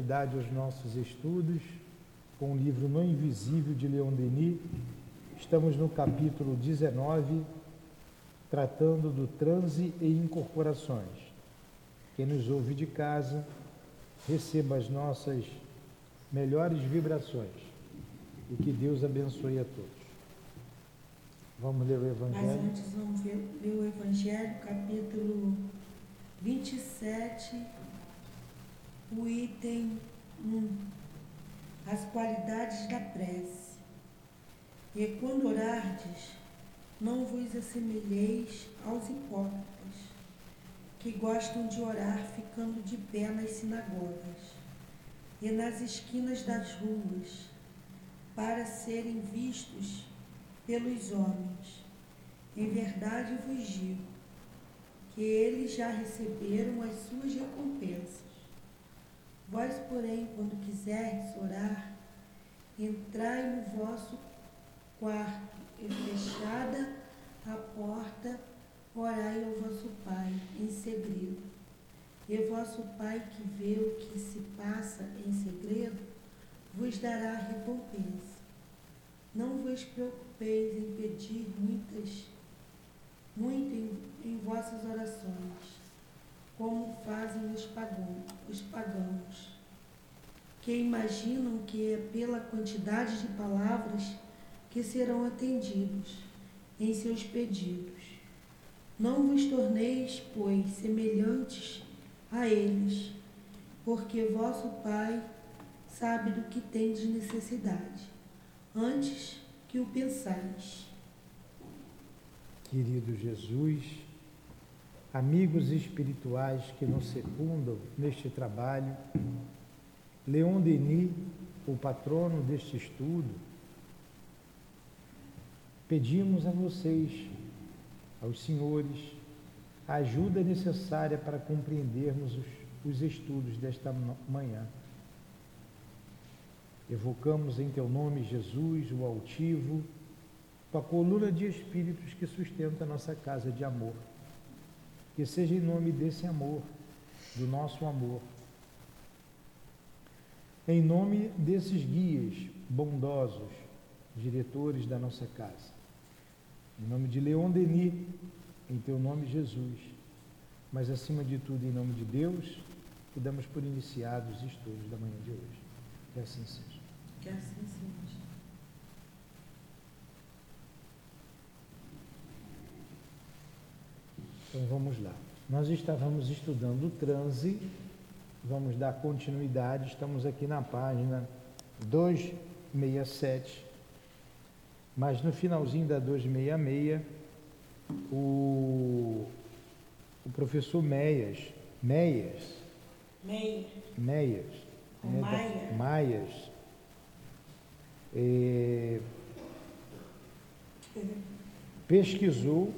continuidade aos nossos estudos com o livro No Invisível de Leon Denis. Estamos no capítulo 19, tratando do transe e incorporações. Quem nos ouve de casa, receba as nossas melhores vibrações e que Deus abençoe a todos. Vamos ler o Evangelho. Mas antes vamos ver, ler o Evangelho, capítulo 27, o item 1. As qualidades da prece. E quando orardes, não vos assemelheis aos hipócritas, que gostam de orar ficando de pé nas sinagogas e nas esquinas das ruas, para serem vistos pelos homens. Em verdade vos digo que eles já receberam as suas recompensas. Vós, porém, quando quiserdes orar, entrai no vosso quarto e fechada a porta, orai ao vosso Pai em segredo. E vosso Pai que vê o que se passa em segredo, vos dará recompensa. Não vos preocupeis em pedir muitas, muito em, em vossas orações, como fazem os pagãos, os pagãos, que imaginam que é pela quantidade de palavras que serão atendidos em seus pedidos. Não vos torneis, pois, semelhantes a eles, porque vosso Pai sabe do que tendes necessidade antes que o pensais. Querido Jesus, amigos espirituais que nos secundam neste trabalho, Leon Denis, o patrono deste estudo, pedimos a vocês, aos senhores, a ajuda necessária para compreendermos os, os estudos desta manhã. Evocamos em teu nome, Jesus, o altivo, a coluna de espíritos que sustenta a nossa casa de amor. Que seja em nome desse amor, do nosso amor, em nome desses guias bondosos, diretores da nossa casa, em nome de Leon Denis, em teu nome, Jesus, mas acima de tudo, em nome de Deus, que damos por iniciados os estudos da manhã de hoje. Que assim seja. Que assim seja. Então vamos lá. Nós estávamos estudando o transe, vamos dar continuidade, estamos aqui na página 267, mas no finalzinho da 266, o, o professor Meias, Meias, Meia. Meias, Ou Maia. Maias, é, pesquisou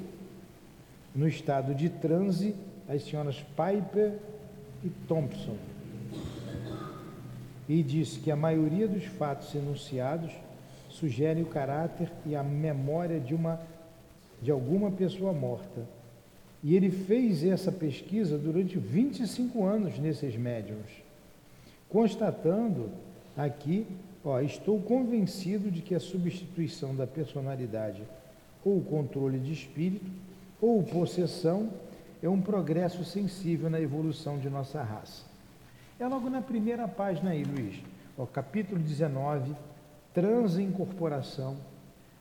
no estado de transe as senhoras Piper e Thompson e disse que a maioria dos fatos enunciados sugere o caráter e a memória de uma de alguma pessoa morta. E ele fez essa pesquisa durante 25 anos nesses médiums, constatando aqui Ó, estou convencido de que a substituição da personalidade ou controle de espírito ou possessão é um progresso sensível na evolução de nossa raça. É logo na primeira página aí, Luiz. Ó, capítulo 19, transincorporação.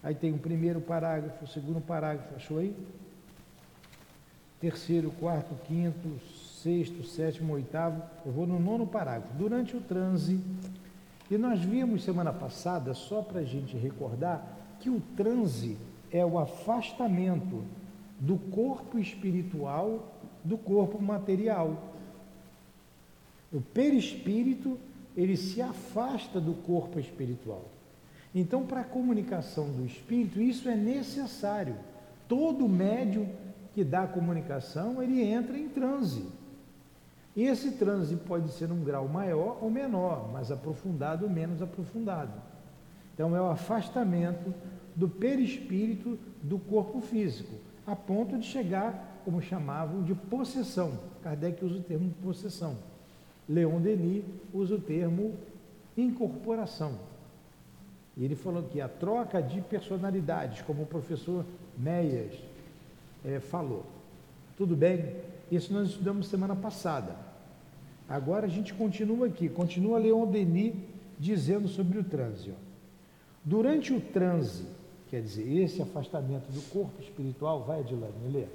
Aí tem o primeiro parágrafo, o segundo parágrafo, achou aí? Terceiro, quarto, quinto, sexto, sétimo, oitavo. Eu vou no nono parágrafo. Durante o transe, e nós vimos semana passada, só para a gente recordar, que o transe é o afastamento do corpo espiritual do corpo material. O perispírito, ele se afasta do corpo espiritual. Então, para a comunicação do espírito, isso é necessário. Todo médium que dá comunicação, ele entra em transe. E esse transe pode ser um grau maior ou menor, mais aprofundado ou menos aprofundado. Então é o afastamento do perispírito do corpo físico, a ponto de chegar, como chamavam, de possessão. Kardec usa o termo possessão. Leon Denis usa o termo incorporação. E ele falou que a troca de personalidades, como o professor Meyers é, falou. Tudo bem? Isso nós estudamos semana passada. Agora a gente continua aqui, continua Leon Denis dizendo sobre o transe. Durante o transe, quer dizer, esse afastamento do corpo espiritual, vai Adilane, ler,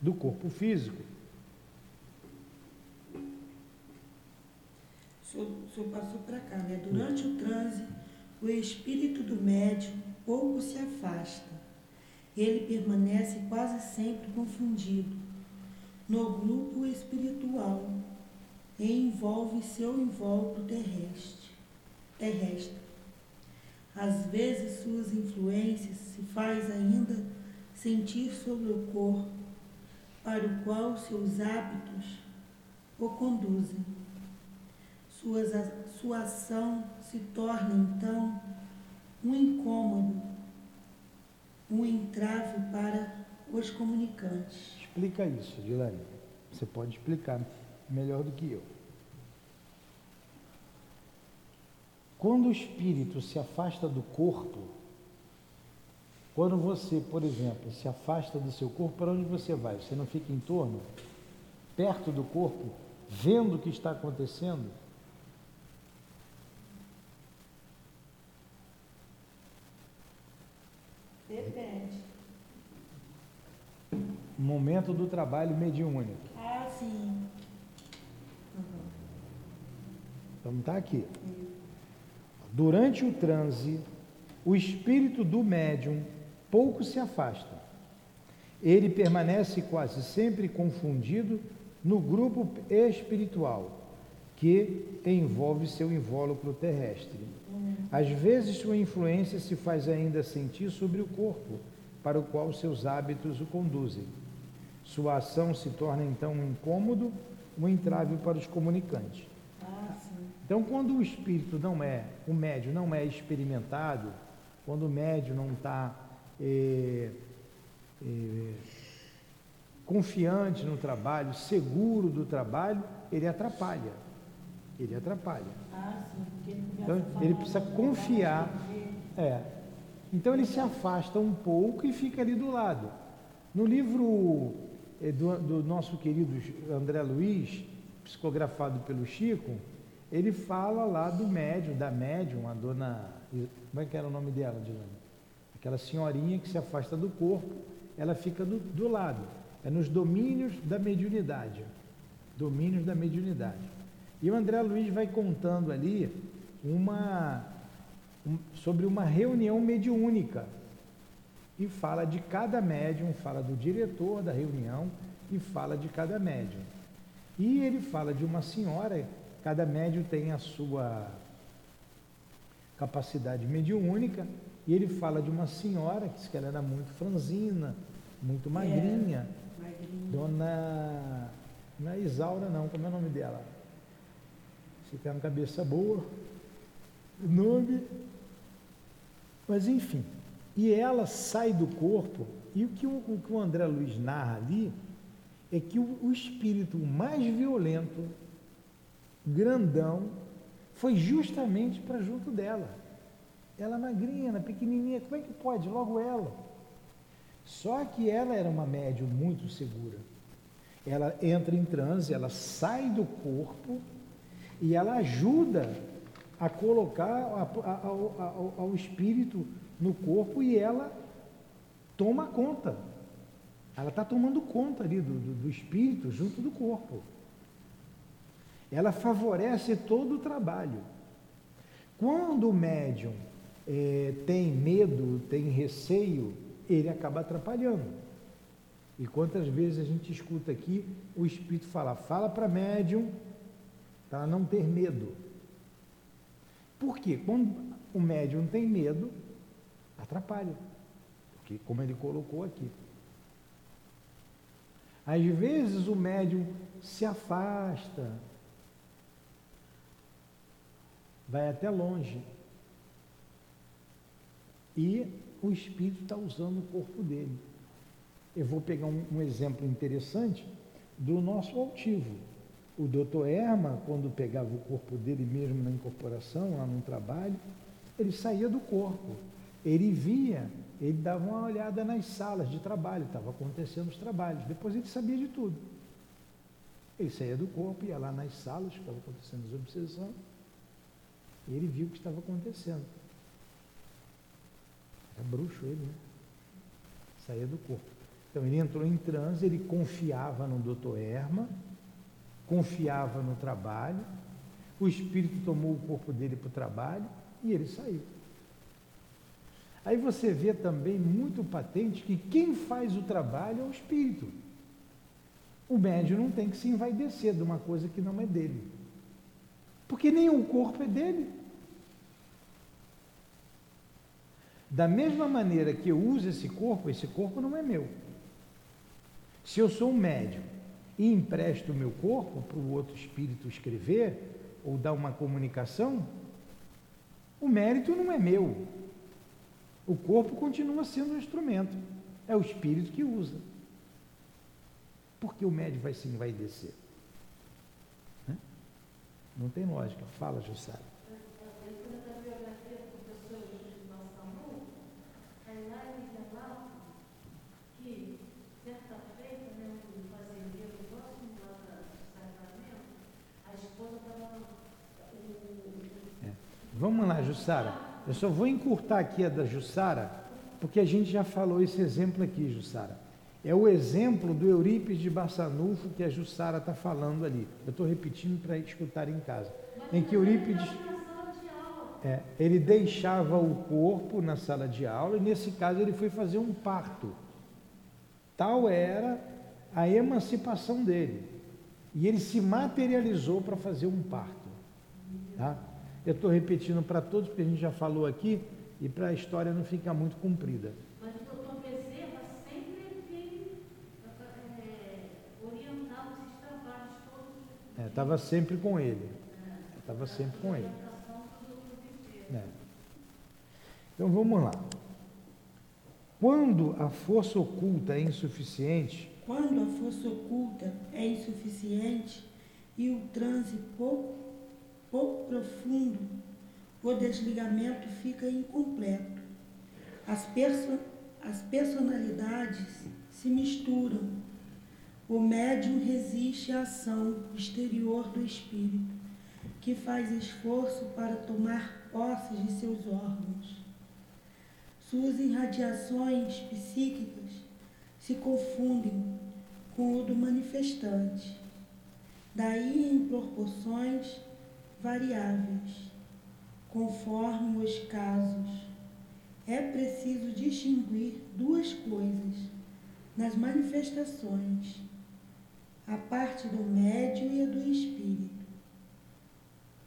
do corpo físico. O senhor, passou para cá, né? Durante o transe, o espírito do médium pouco se afasta. Ele permanece quase sempre confundido no grupo espiritual e envolve seu invólucro terrestre. terrestre. Às vezes suas influências se faz ainda sentir sobre o corpo, para o qual seus hábitos o conduzem. Suas, sua ação se torna então um incômodo, um entrave para os comunicantes. Explica isso, Dilane. Você pode explicar melhor do que eu. Quando o espírito se afasta do corpo, quando você, por exemplo, se afasta do seu corpo, para onde você vai? Você não fica em torno, perto do corpo, vendo o que está acontecendo? Depende. Momento do trabalho mediúnico. Ah, sim. Uhum. Vamos estar aqui. Durante o transe, o espírito do médium pouco se afasta. Ele permanece quase sempre confundido no grupo espiritual que envolve seu invólucro terrestre. Às vezes, sua influência se faz ainda sentir sobre o corpo, para o qual seus hábitos o conduzem. Sua ação se torna então um incômodo, um entrave para os comunicantes. Então, quando o espírito não é, o médio não é experimentado, quando o médio não está é, é, confiante no trabalho, seguro do trabalho, ele atrapalha. Ele atrapalha. Ah, sim, porque ele então, ele precisa confiar. É. Então ele se afasta um pouco e fica ali do lado. No livro é, do, do nosso querido André Luiz, psicografado pelo Chico, ele fala lá do médium, da médium, a dona. Como é que era o nome dela, Dilane? Aquela senhorinha que se afasta do corpo, ela fica do, do lado. É nos domínios da mediunidade. Domínios da mediunidade. E o André Luiz vai contando ali uma, um, sobre uma reunião mediúnica. E fala de cada médium, fala do diretor da reunião e fala de cada médium. E ele fala de uma senhora, cada médium tem a sua capacidade mediúnica, e ele fala de uma senhora, que, que ela era muito franzina, muito magrinha, é, magrinha. dona. Não é Isaura, não, como é o nome dela? Você tem uma cabeça boa, nome. Mas enfim. E ela sai do corpo, e o que o, o, que o André Luiz narra ali é que o, o espírito mais violento, grandão, foi justamente para junto dela. Ela magrinha, pequenininha, como é que pode? Logo ela. Só que ela era uma médium muito segura. Ela entra em transe, ela sai do corpo e ela ajuda a colocar ao espírito no corpo e ela toma conta. Ela está tomando conta ali do, do, do, espírito junto do corpo. Ela favorece todo o trabalho. Quando o médium é, tem medo, tem receio, ele acaba atrapalhando. E quantas vezes a gente escuta aqui o espírito falar, fala para médium para não ter medo. Por quê? Quando o médium tem medo, atrapalha. Porque, como ele colocou aqui. Às vezes o médium se afasta, vai até longe. E o espírito está usando o corpo dele. Eu vou pegar um, um exemplo interessante do nosso altivo. O doutor Erma, quando pegava o corpo dele mesmo na incorporação, lá no trabalho, ele saía do corpo. Ele via, ele dava uma olhada nas salas de trabalho, estava acontecendo os trabalhos. Depois ele sabia de tudo. Ele saía do corpo, ia lá nas salas, ficava acontecendo as obsessões, e ele viu o que estava acontecendo. Era bruxo ele, né? Saía do corpo. Então ele entrou em transe, ele confiava no doutor Erma, confiava no trabalho, o espírito tomou o corpo dele para o trabalho e ele saiu. Aí você vê também muito patente que quem faz o trabalho é o espírito. O médium não tem que se envaidecer de uma coisa que não é dele. Porque o corpo é dele. Da mesma maneira que eu uso esse corpo, esse corpo não é meu. Se eu sou um médium e empresto o meu corpo para o outro espírito escrever ou dar uma comunicação, o mérito não é meu. O corpo continua sendo um instrumento. É o espírito que usa. Por que o médium vai se envaidecer? Não tem lógica. Fala, Jussara. Vamos lá, Jussara. Eu só vou encurtar aqui a da Jussara, porque a gente já falou esse exemplo aqui, Jussara. É o exemplo do Eurípides de Barçanufo que a Jussara está falando ali. Eu estou repetindo para escutar em casa. Em que Eurípides. É, ele deixava o corpo na sala de aula e, nesse caso, ele foi fazer um parto. Tal era a emancipação dele. E ele se materializou para fazer um parto. Tá? Eu estou repetindo para todos, porque a gente já falou aqui, e para a história não ficar muito comprida. Mas o doutor Bezerra sempre veio é, orientar esses trabalhos todos. Estava sempre com ele. Estava sempre com ele. É. Então vamos lá. Quando a força oculta é insuficiente. Quando a força oculta é insuficiente e o transe pouco pouco profundo, o desligamento fica incompleto. As, perso as personalidades se misturam. O médium resiste à ação exterior do espírito, que faz esforço para tomar posse de seus órgãos. Suas irradiações psíquicas se confundem com o do manifestante. Daí, em proporções variáveis, conforme os casos. É preciso distinguir duas coisas nas manifestações, a parte do médio e a do espírito.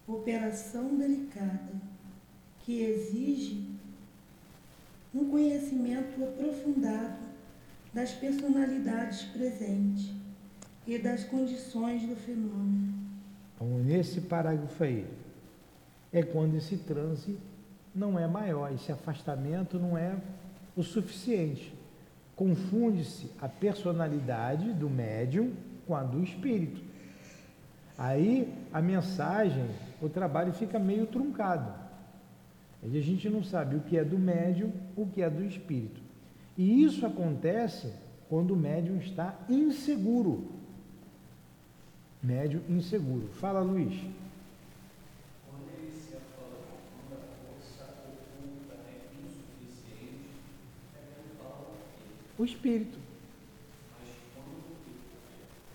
Operação delicada, que exige um conhecimento aprofundado das personalidades presentes e das condições do fenômeno. Então, nesse parágrafo aí, é quando esse transe não é maior, esse afastamento não é o suficiente. Confunde-se a personalidade do médium com a do espírito. Aí a mensagem, o trabalho fica meio truncado. Aí a gente não sabe o que é do médium, o que é do espírito. E isso acontece quando o médium está inseguro médio inseguro. Fala, Luiz. Quando ele se fala quando a força oculta é insuficiente, é fala o espírito.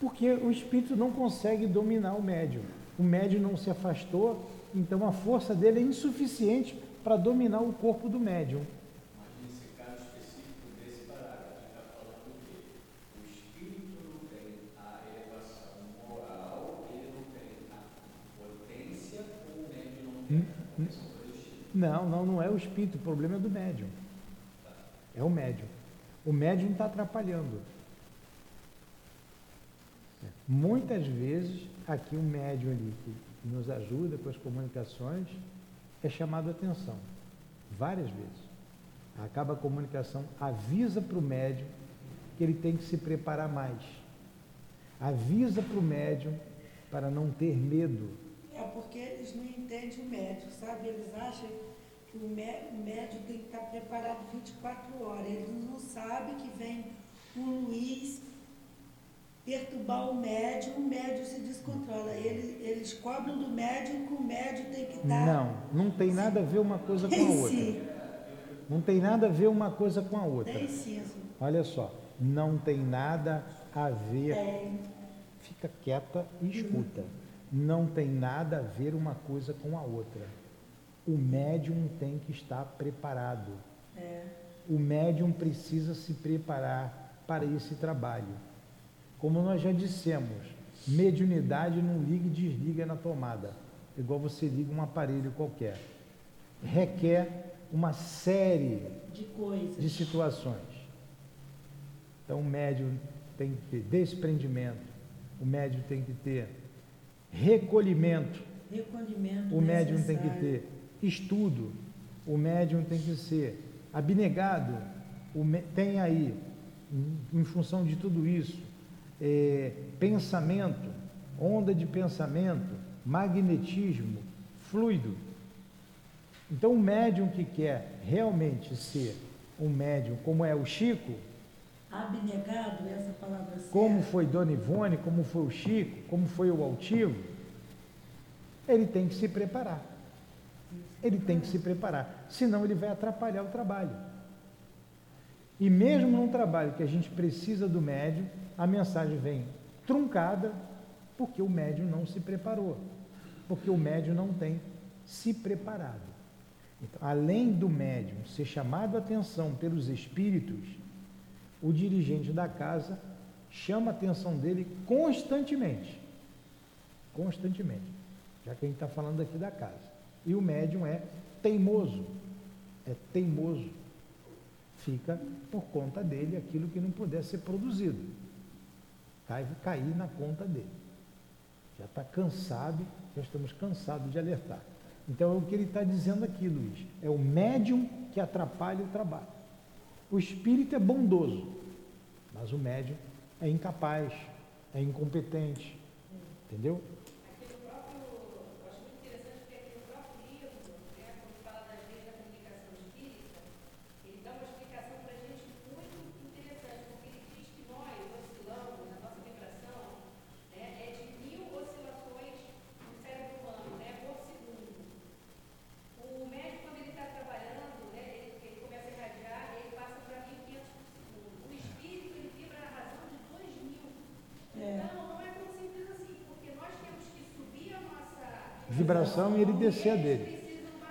Porque o espírito não consegue dominar o médium. O médium não se afastou, então a força dele é insuficiente para dominar o corpo do médium. Não, não, não é o espírito, o problema é do médium. É o médium. O médium está atrapalhando. Muitas vezes, aqui o médium ali que nos ajuda com as comunicações é chamado a atenção. Várias vezes. Acaba a comunicação, avisa para o médium que ele tem que se preparar mais. Avisa para o médium para não ter medo. É porque eles não entendem o médico, sabe? Eles acham que o mé- o médico tem que estar preparado 24 horas. Eles não sabem que vem um Luiz perturbar o médium, o médium se descontrola. Eles, eles cobram do médico, o médium tem que estar Não, não tem nada a ver uma coisa com a outra. si. Não tem nada a ver uma coisa com a outra. Tem sim, Olha só, não tem nada a ver. tem. Fica quieta e escuta. Não tem nada a ver uma coisa com a outra. O médium tem que estar preparado. É. O médium precisa se preparar para esse trabalho. Como nós já dissemos, mediunidade não liga e desliga na tomada, igual você liga um aparelho qualquer. Requer uma série De coisas. de situações. Então o médium tem que ter desprendimento, o médium tem que ter recolhimento, Recolhimento o médium tem que necessário. ter estudo, o médium tem que ser abnegado, tem aí, em função de tudo isso, é, pensamento, onda de pensamento, magnetismo, fluido. Então, o médium que quer realmente ser um médium, como é o Chico, Abnegado, essa palavra certa. como foi Dona Ivone, como foi o Chico, como foi o Altivo, ele tem que se preparar. Ele tem que se preparar, senão ele vai atrapalhar o trabalho. E mesmo num trabalho que a gente precisa do médium, a mensagem vem truncada porque o médium não se preparou, porque o médium não tem se preparado. Então, além do médium ser chamado a atenção pelos espíritos, o dirigente da casa chama a atenção dele constantemente. Constantemente. Já que a gente está falando aqui da casa. E o médium é teimoso. É teimoso. Fica por conta dele aquilo que não puder ser produzido. Vai cair na conta dele. Já está cansado, já estamos cansados de alertar. Então é o que ele está dizendo aqui, Luiz. É o médium que atrapalha o trabalho. O espírito é bondoso, mas o médium é incapaz, é incompetente. Entendeu? Aqui no próprio, eu acho muito interessante porque aqui no próprio livro, né, quando fala das leis da comunicação espírita, ele dá uma explicação para a gente muito interessante, porque ele diz que nós oscilamos, a nossa vibração né, é de mil oscilações no cérebro humano, né, por segundo. O médico, quando ele está trabalhando, né, ele, ele começa a irradiar, ele passa para 1.500 por segundo. O espírito, ele vibra na razão de 2.000. É. Então, não é tão simples assim, porque nós temos que subir a nossa Vibração e ele descer a dele.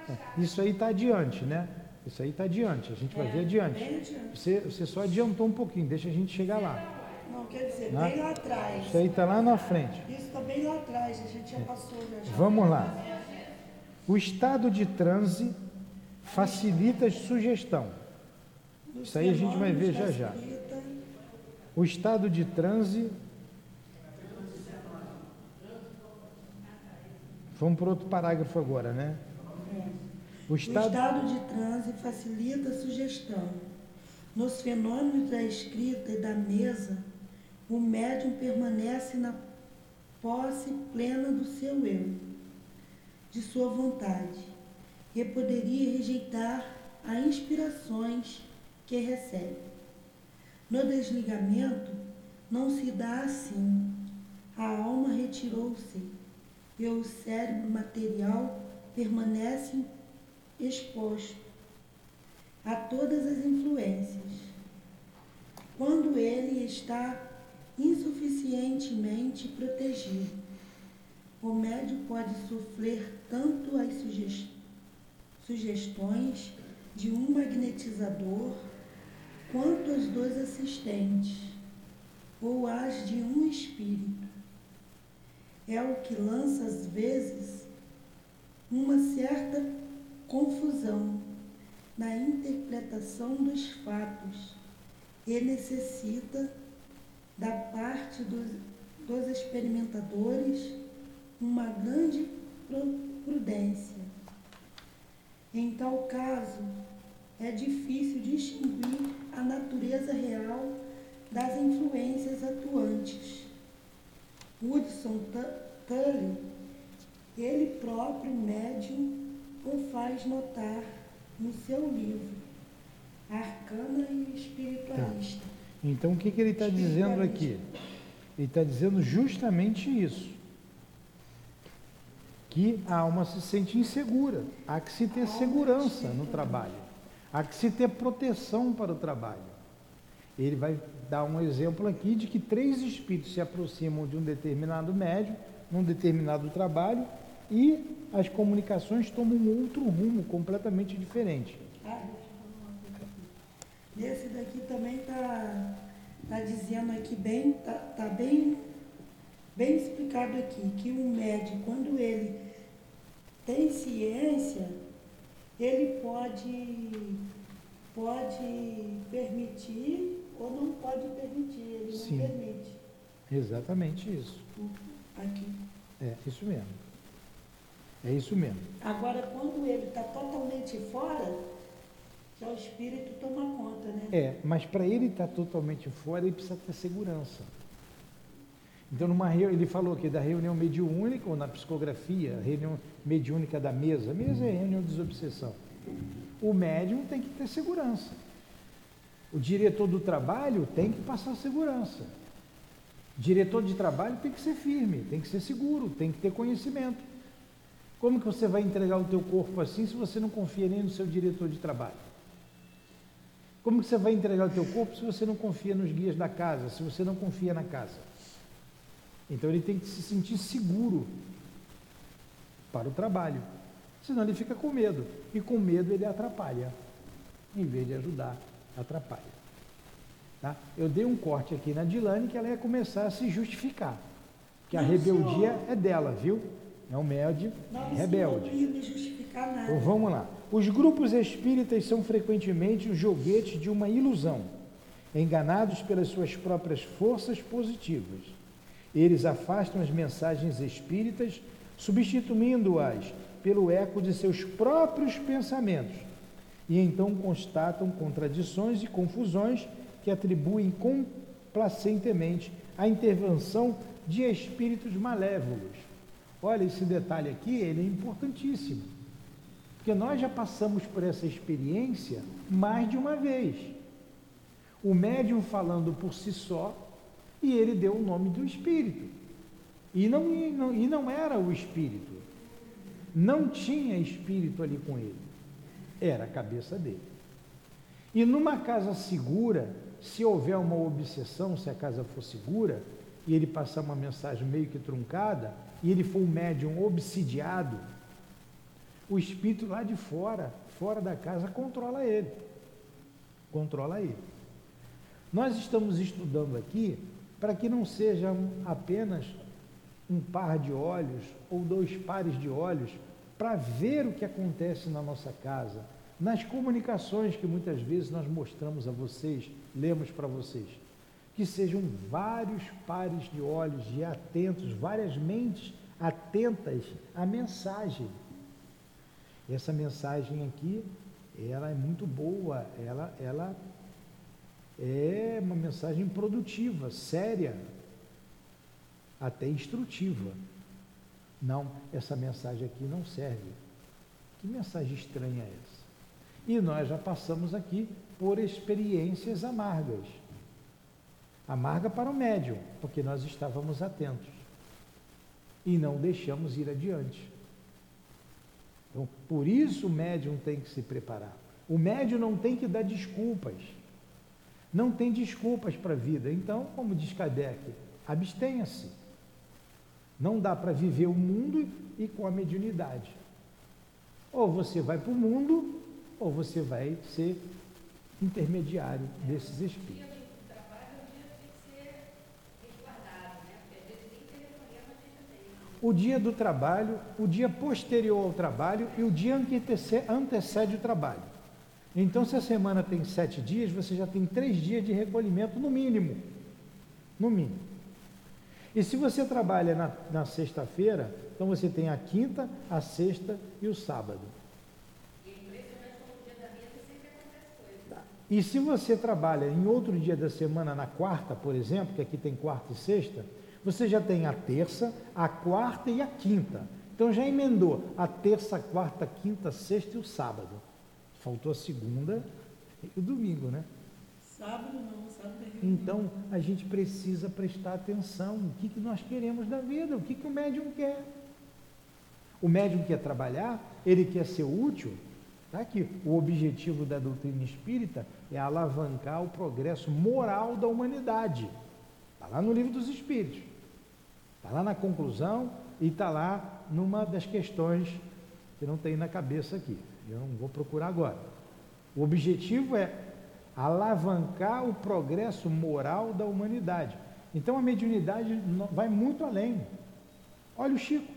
É. Isso aí está adiante, né? Isso aí está adiante, a gente vai ver adiante. Você, você só adiantou um pouquinho, deixa a gente chegar lá. Não, quer dizer, Né? bem lá atrás. Isso aí está lá na frente. Isso está bem lá atrás, a gente já passou, né? Já. Vamos lá. O estado de transe facilita a sugestão. Isso aí a gente vai ver já, já. O estado de transe. Vamos para outro parágrafo agora, né? O O estado. estado de transe facilita a sugestão. Nos fenômenos da escrita e da mesa, o médium permanece na posse plena do seu eu, de sua vontade, e poderia rejeitar as inspirações que recebe. No desligamento, não se dá assim. A alma retirou-se e o cérebro material permanece exposto a todas as influências. Quando ele está insuficientemente protegido, o médium pode sofrer tanto as suges- sugestões de um magnetizador quanto as dos assistentes ou as de um espírito. É o que lança às vezes uma certa confusão na interpretação dos fatos e necessita da parte dos, dos experimentadores uma grande prudência. Em tal caso, é difícil distinguir a natureza real das influências atuantes. Hudson Tully, ele próprio médium o faz notar no seu livro, Arcana e Espiritualista. Então o que, que ele está dizendo aqui? Ele está dizendo justamente isso. Que a alma se sente insegura. Há que se ter segurança no trabalho. Há que se ter proteção para o trabalho. Ele vai dar um exemplo aqui de que três espíritos se aproximam de um determinado médium, num determinado trabalho, e as comunicações tomam um outro rumo completamente diferente. Ah, aqui. Nesse daqui também está tá dizendo aqui bem, tá, tá bem, bem explicado aqui, que o médium, quando ele tem ciência, ele pode, pode permitir ou não pode permitir, ele Sim. não permite. Exatamente isso. Aqui. É isso mesmo. É isso mesmo. Agora, quando ele está totalmente fora, já o espírito toma conta, né? É, mas para ele estar totalmente fora, ele precisa ter segurança. Então, numa ele falou aqui da reunião mediúnica, ou na psicografia, reunião mediúnica da mesa. Mesa é reunião de desobsessão. O médium tem que ter segurança. O diretor do trabalho tem que passar segurança. O diretor de trabalho tem que ser firme, tem que ser seguro, tem que ter conhecimento. Como que você vai entregar o teu corpo assim se você não confia nem no seu diretor de trabalho? Como que você vai entregar o teu corpo se você não confia nos guias da casa, se você não confia na casa? Então ele tem que se sentir seguro para o trabalho. Senão ele fica com medo. E com medo ele atrapalha. Em vez de ajudar, atrapalha. Tá? Eu dei um corte aqui na Dilane que ela ia começar a se justificar. Que a rebeldia senhor. é dela, viu? É um médio Não, rebelde. não me justificar nada. Então vamos lá. Os grupos espíritas são frequentemente os joguetes de uma ilusão, enganados pelas suas próprias forças positivas. Eles afastam as mensagens espíritas, substituindo-as pelo eco de seus próprios pensamentos, e então constatam contradições e confusões que atribuem complacentemente à intervenção de espíritos malévolos. Olha, esse detalhe aqui, ele é importantíssimo. Porque nós já passamos por essa experiência mais de uma vez. O médium falando por si só, e ele deu o nome do espírito. E não, e não, e não era o espírito. Não tinha espírito ali com ele. Era a cabeça dele. E numa casa segura, se houver uma obsessão, se a casa for segura, e ele passar uma mensagem meio que truncada, e ele for um médium obsidiado, o espírito lá de fora, fora da casa, controla ele. Controla ele. Nós estamos estudando aqui para que não sejam apenas um par de olhos ou dois pares de olhos para ver o que acontece na nossa casa, nas comunicações que muitas vezes nós mostramos a vocês, lemos para vocês. Que sejam vários pares de olhos e atentos, várias mentes atentas à mensagem. Essa mensagem aqui, ela é muito boa, ela, ela é uma mensagem produtiva, séria, até instrutiva. Não, essa mensagem aqui não serve. Que mensagem estranha é essa? E nós já passamos aqui por experiências amargas. Amarga para o médium, porque nós estávamos atentos e não deixamos ir adiante. Então, por isso o médium tem que se preparar. O médium não tem que dar desculpas. Não tem desculpas para a vida. Então, como diz Kardec, abstenha-se. Não dá para viver o mundo e com a mediunidade. Ou você vai para o mundo, ou você vai ser intermediário desses O espíritos. dia do trabalho é um dia que tem que ser resguardado, né? Porque às vezes nem telefonema a gente tem. O dia do trabalho, o dia posterior ao trabalho e o dia que antece- antecede o trabalho. Então, se a semana tem sete dias, você já tem três dias de recolhimento, no mínimo. No mínimo. E se você trabalha na, na sexta-feira, então você tem a quinta, a sexta e o sábado. E se você trabalha em outro dia da semana, na quarta, por exemplo, que aqui tem quarta e sexta, Você já tem a terça, a quarta e a quinta. Então já emendou a terça, a quarta, a quinta, a sexta e o sábado. Faltou a segunda e o domingo, né? Então a gente precisa prestar atenção no que, que nós queremos da vida, o que, que o médium quer. O médium quer trabalhar, ele quer ser útil. Está aqui. O objetivo da doutrina espírita é alavancar o progresso moral da humanidade. Está lá no livro dos Espíritos. Está lá na conclusão e está lá numa das questões que não tem na cabeça aqui. Eu não vou procurar agora. O objetivo é alavancar o progresso moral da humanidade. Então a mediunidade vai muito além. Olha o Chico.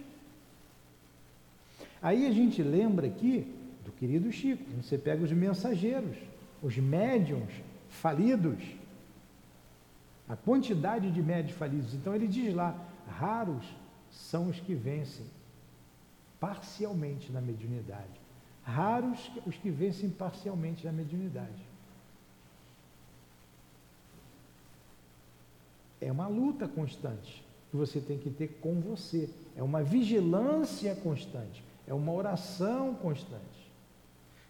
Aí a gente lembra aqui do querido Chico. Você pega os mensageiros, os médiums falidos, a quantidade de médios falidos. Então ele diz lá: raros são os que vencem parcialmente na mediunidade. Raros os que vencem parcialmente na mediunidade. É uma luta constante que você tem que ter com você. É uma vigilância constante. É uma oração constante.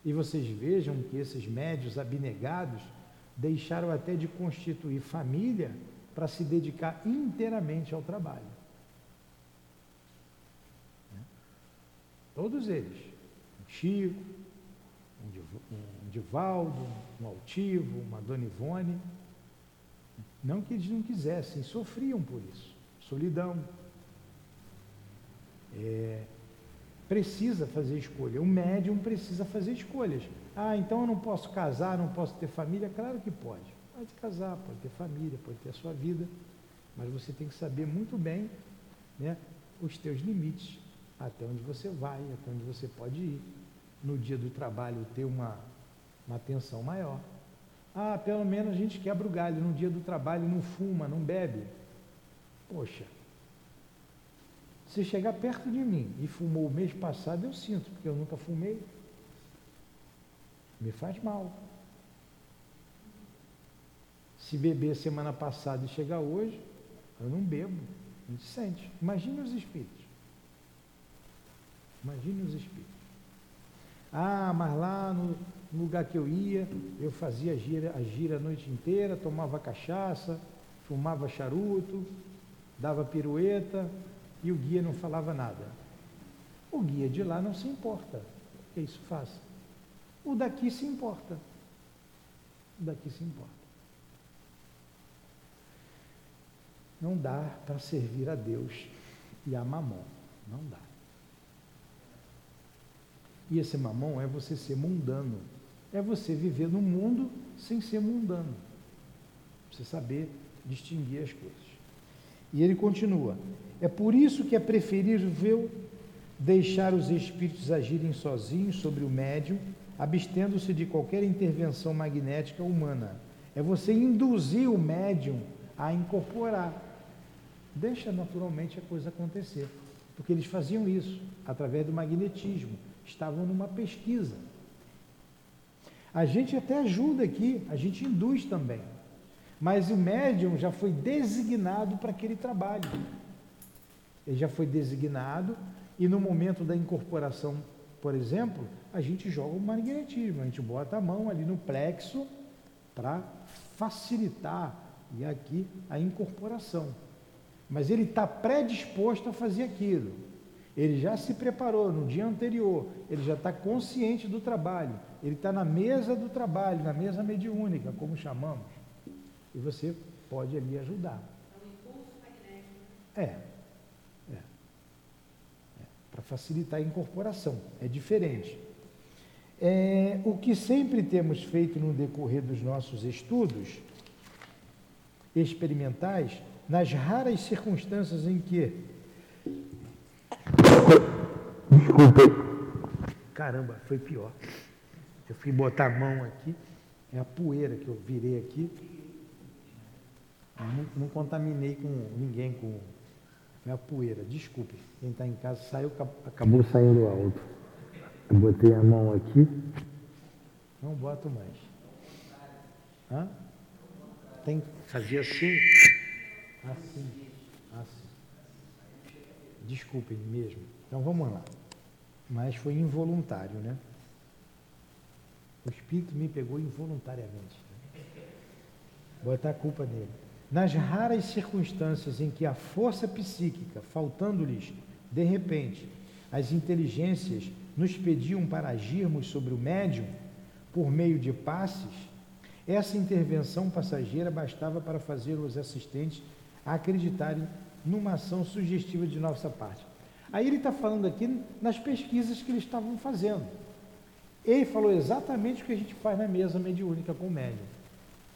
E vocês vejam que esses médios abnegados deixaram até de constituir família para se dedicar inteiramente ao trabalho. Né? Todos eles. Um Chico, um Div- um Divaldo, um Altivo, uma Dona Ivone. Não que eles não quisessem, sofriam por isso. Solidão. É, precisa fazer escolha. O médium precisa fazer escolhas. Ah, então eu não posso casar, não posso ter família? Claro que pode. Pode casar, pode ter família, pode ter a sua vida. Mas você tem que saber muito bem né, os teus limites, até onde você vai, até onde você pode ir. No dia do trabalho ter uma, uma atenção maior. Ah, pelo menos a gente quebra o galho no dia do trabalho, não fuma, não bebe. Poxa, se chegar perto de mim e fumou o mês passado, eu sinto, porque eu nunca fumei. Me faz mal. Se beber semana passada e chegar hoje, eu não bebo. A gente sente. Imagine os espíritos. Imagine os espíritos. Ah, mas lá no no lugar que eu ia, eu fazia gira, a gira a noite inteira, tomava cachaça, fumava charuto, dava pirueta e o guia não falava nada. O guia de lá não se importa que isso faça. O daqui se importa. O daqui se importa. Não dá para servir a Deus e a mamon. Não dá. E esse mamão é você ser mundano. É você viver no mundo sem ser mundano. Você saber distinguir as coisas. E ele continua: É por isso que é preferível deixar os espíritos agirem sozinhos sobre o médium, abstendo-se de qualquer intervenção magnética humana. É você induzir o médium a incorporar. Deixa naturalmente a coisa acontecer. Porque eles faziam isso através do magnetismo. Estavam numa pesquisa. A gente até ajuda aqui, a gente induz também. Mas o médium já foi designado para aquele trabalho. Ele já foi designado e no momento da incorporação, por exemplo, a gente joga o magnetismo, a gente bota a mão ali no plexo para facilitar e aqui a incorporação. Mas ele está predisposto a fazer aquilo. Ele já se preparou no dia anterior, ele já está consciente do trabalho, ele está na mesa do trabalho, na mesa mediúnica, como chamamos. E você pode ali ajudar. É um impulso magnético. É. é. é. Para facilitar a incorporação. É diferente. É, o que sempre temos feito no decorrer dos nossos estudos experimentais, nas raras circunstâncias em que. Desculpa. Caramba, foi pior. Eu fui botar a mão aqui, é a poeira que eu virei aqui. Não, não contaminei com ninguém com foi a poeira. Desculpe, quem está em casa saiu, acabou saindo alto. Eu botei a mão aqui. Não boto mais. Hã? Tem que fazer assim. Assim. Ah, sim. Desculpem mesmo. Então vamos lá. Mas foi involuntário, né? O espírito me pegou involuntariamente. Botar a culpa nele. Nas raras circunstâncias em que a força psíquica, faltando-lhes, de repente, as inteligências nos pediam para agirmos sobre o médium por meio de passes, essa intervenção passageira bastava para fazer os assistentes acreditarem numa ação sugestiva de nossa parte. Aí ele está falando aqui nas pesquisas que eles estavam fazendo. Ele falou exatamente o que a gente faz na mesa mediúnica com o médium.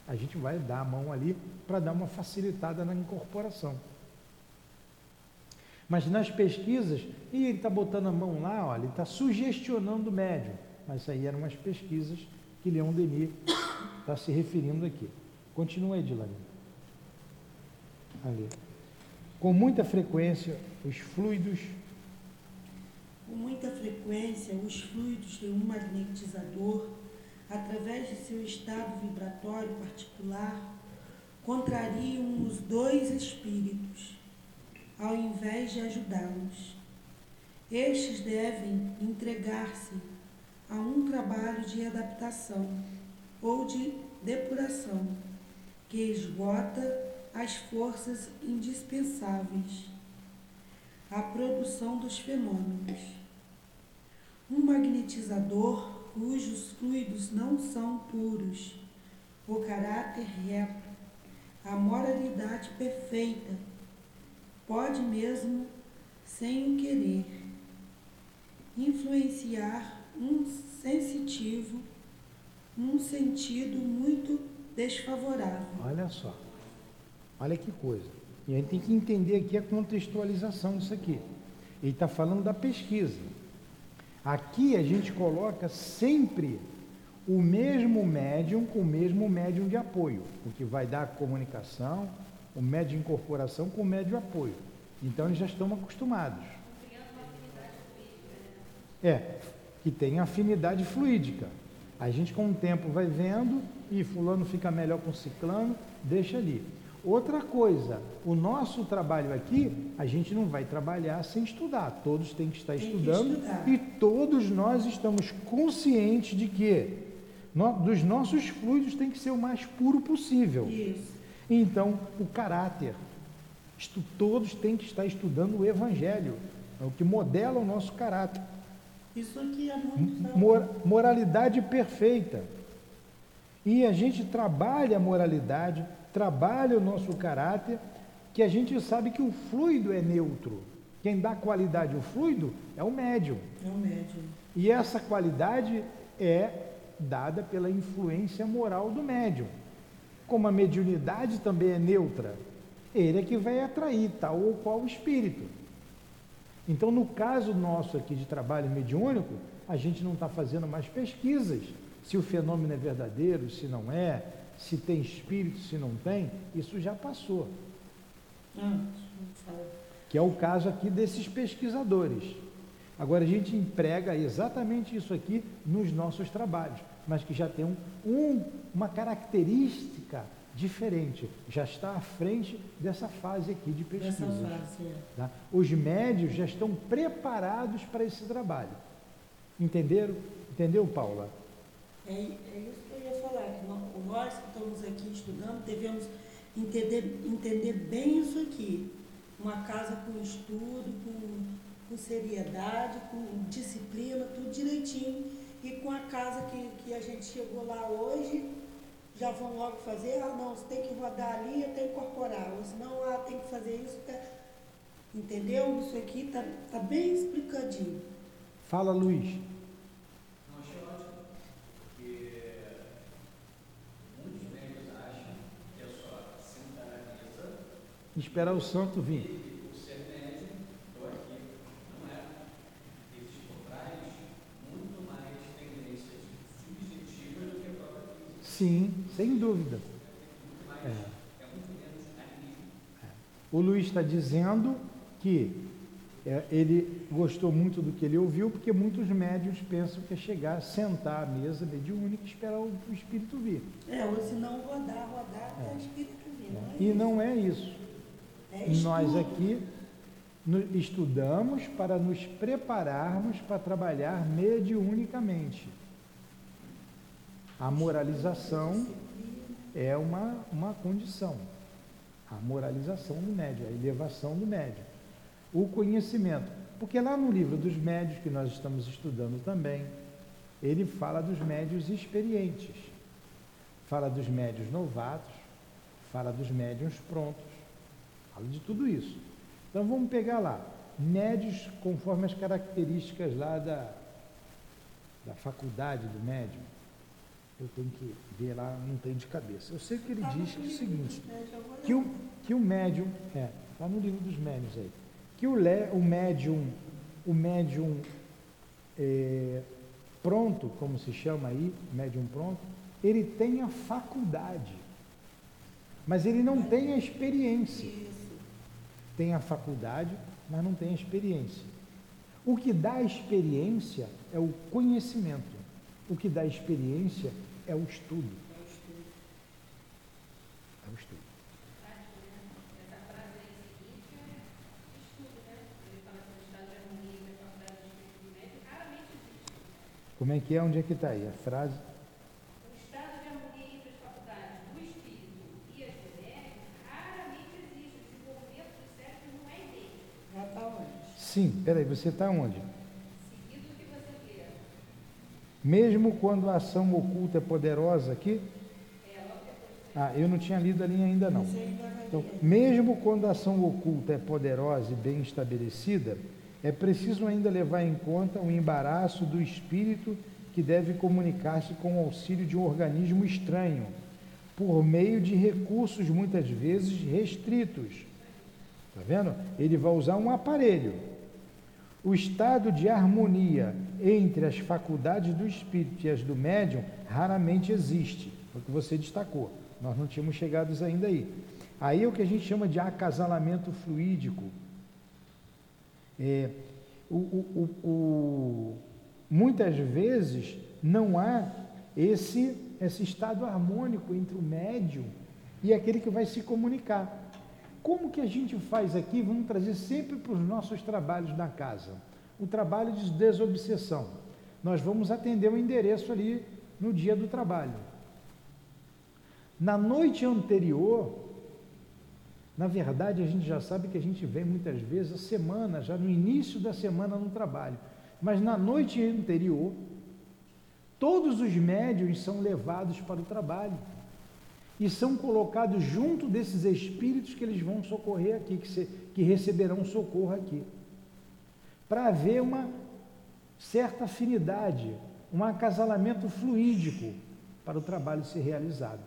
A gente vai dar a mão ali para dar uma facilitada na incorporação. Mas nas pesquisas, e ele está botando a mão lá, olha, ele está sugestionando o médium. Mas aí eram umas pesquisas que Leon Denis está se referindo aqui. Continua aí, Dilane. Ali. Com muita frequência, os fluidos. Com muita frequência, os fluidos de um magnetizador, através de seu estado vibratório particular, contrariam os dois espíritos, ao invés de ajudá-los. Estes devem entregar-se a um trabalho de adaptação ou de depuração que esgota as forças indispensáveis à produção dos fenômenos. Um magnetizador cujos fluidos não são puros, o caráter reto, a moralidade perfeita, pode mesmo, sem o querer, influenciar um sensitivo num sentido muito desfavorável. Olha só. Olha que coisa. E a gente tem que entender aqui a contextualização disso aqui. Ele está falando da pesquisa. Aqui a gente coloca sempre o mesmo médium com o mesmo médium de apoio, o que vai dar a comunicação, o médium de incorporação com o médium de apoio. Então eles já estão acostumados. É, que tem afinidade fluídica. A gente com o tempo vai vendo e fulano fica melhor com ciclano, deixa ali. Outra coisa, o nosso trabalho aqui, a gente não vai trabalhar sem estudar. Todos têm que estar Tem que estudando estudar. e todos nós estamos conscientes de que no- dos nossos fluidos tem que ser o mais puro possível. Isso. Então, o caráter. Isto, todos têm que estar estudando o Evangelho, é o que modela o nosso caráter. Isso aqui é muito. Mor- moralidade perfeita. E a gente trabalha a moralidade, trabalha o nosso caráter, que a gente sabe que o fluido é neutro. Quem dá qualidade ao fluido é o médium. É o médium. E essa qualidade é dada pela influência moral do médium. Como a mediunidade também é neutra, ele é que vai atrair tal ou qual espírito. Então, no caso nosso aqui de trabalho mediúnico, a gente não está fazendo mais pesquisas se o fenômeno é verdadeiro, se não é, se tem espírito, se não tem, isso já passou. Não fala. que é o caso aqui desses pesquisadores. Agora a gente emprega exatamente isso aqui nos nossos trabalhos, mas que já tem um, um- uma característica diferente, já está à frente dessa fase aqui de pesquisa. é. tá? Os médios já estão preparados para esse trabalho. Entenderam? Entendeu, Paula? É, é isso que eu ia falar, que nó- nós que estamos aqui estudando devemos entender, entender bem isso aqui. Uma casa com estudo, com, com seriedade, com disciplina, tudo direitinho. E com a casa que, que a gente chegou lá hoje, já vão logo fazer, ah não, você tem que rodar ali até incorporar, ou senão ah, tem que fazer isso até. Entendeu? Isso aqui está tá bem explicadinho. Fala, Luiz. Não achei ótimo, porque muitos médicos acham que é só sentar na mesa Esperar o santo vir. e por ser médium, estou aqui. Não é. Existe por trás muito mais tendências subjetivas do que a própria física. Sim, sem dúvida. É. é. O Luiz está dizendo que é, ele gostou muito do que ele ouviu, porque muitos médios pensam que é chegar, sentar à mesa mediúnica e esperar o, o espírito vir. É, ou senão rodar, rodar até É. o espírito vir. Não é E isso. não é isso. É Nós aqui estudamos para nos prepararmos para trabalhar mediunicamente. A moralização é uma, uma condição. A moralização do médio, a elevação do médio. O conhecimento. Porque lá no livro dos médios, que nós estamos estudando também, ele fala dos médios experientes, fala dos médios novatos, fala dos médios prontos, fala de tudo isso. Então vamos pegar lá, médios conforme as características lá da, da faculdade do médium. Eu tenho que ver lá, não tenho de cabeça. Eu sei que ele Tá diz que é o seguinte, que o, que o médium, é, está no livro dos médiums aí, que o, le, o médium, o médium é, pronto, como se chama aí, médium pronto, ele tem a faculdade, mas ele não tem a experiência. Tem a faculdade, mas não tem a experiência. O que dá experiência é o conhecimento. O que dá experiência é o estudo. É o estudo. É o. Como é que é? Onde é que está aí? A frase. O estado de harmonia entre as faculdades do espírito e as do médico raramente existe. O desenvolvimento do cérebro não é idêntico. Já está onde? Sim, peraí, você está onde? Seguido do que você lê. Mesmo quando a ação oculta é poderosa aqui. Ah, eu não tinha lido não. Você ainda vai Então, mesmo quando a ação oculta é poderosa e bem estabelecida, é preciso ainda levar em conta o embaraço do espírito que deve comunicar-se com o auxílio de um organismo estranho, por meio de recursos muitas vezes restritos. Está vendo? Ele vai usar um aparelho. O estado de harmonia entre as faculdades do espírito e as do médium raramente existe. Foi o que você destacou. Nós não tínhamos chegado ainda aí. Aí é o que a gente chama de acasalamento fluídico. É, o- o- o- muitas vezes não há esse, esse estado harmônico entre o médium e aquele que vai se comunicar. Como que a gente faz aqui? Vamos trazer sempre para os nossos trabalhos na casa. O trabalho de desobsessão. Nós vamos atender o endereço ali no dia do trabalho. Na noite anterior, na verdade, a gente já sabe que a gente vem muitas vezes a semana, já no início da semana no trabalho. Mas na noite anterior, todos os médios são levados para o trabalho e são colocados junto desses espíritos que eles vão socorrer aqui, que, se, que receberão socorro aqui. Para haver uma certa afinidade, um acasalamento fluídico para o trabalho ser realizado.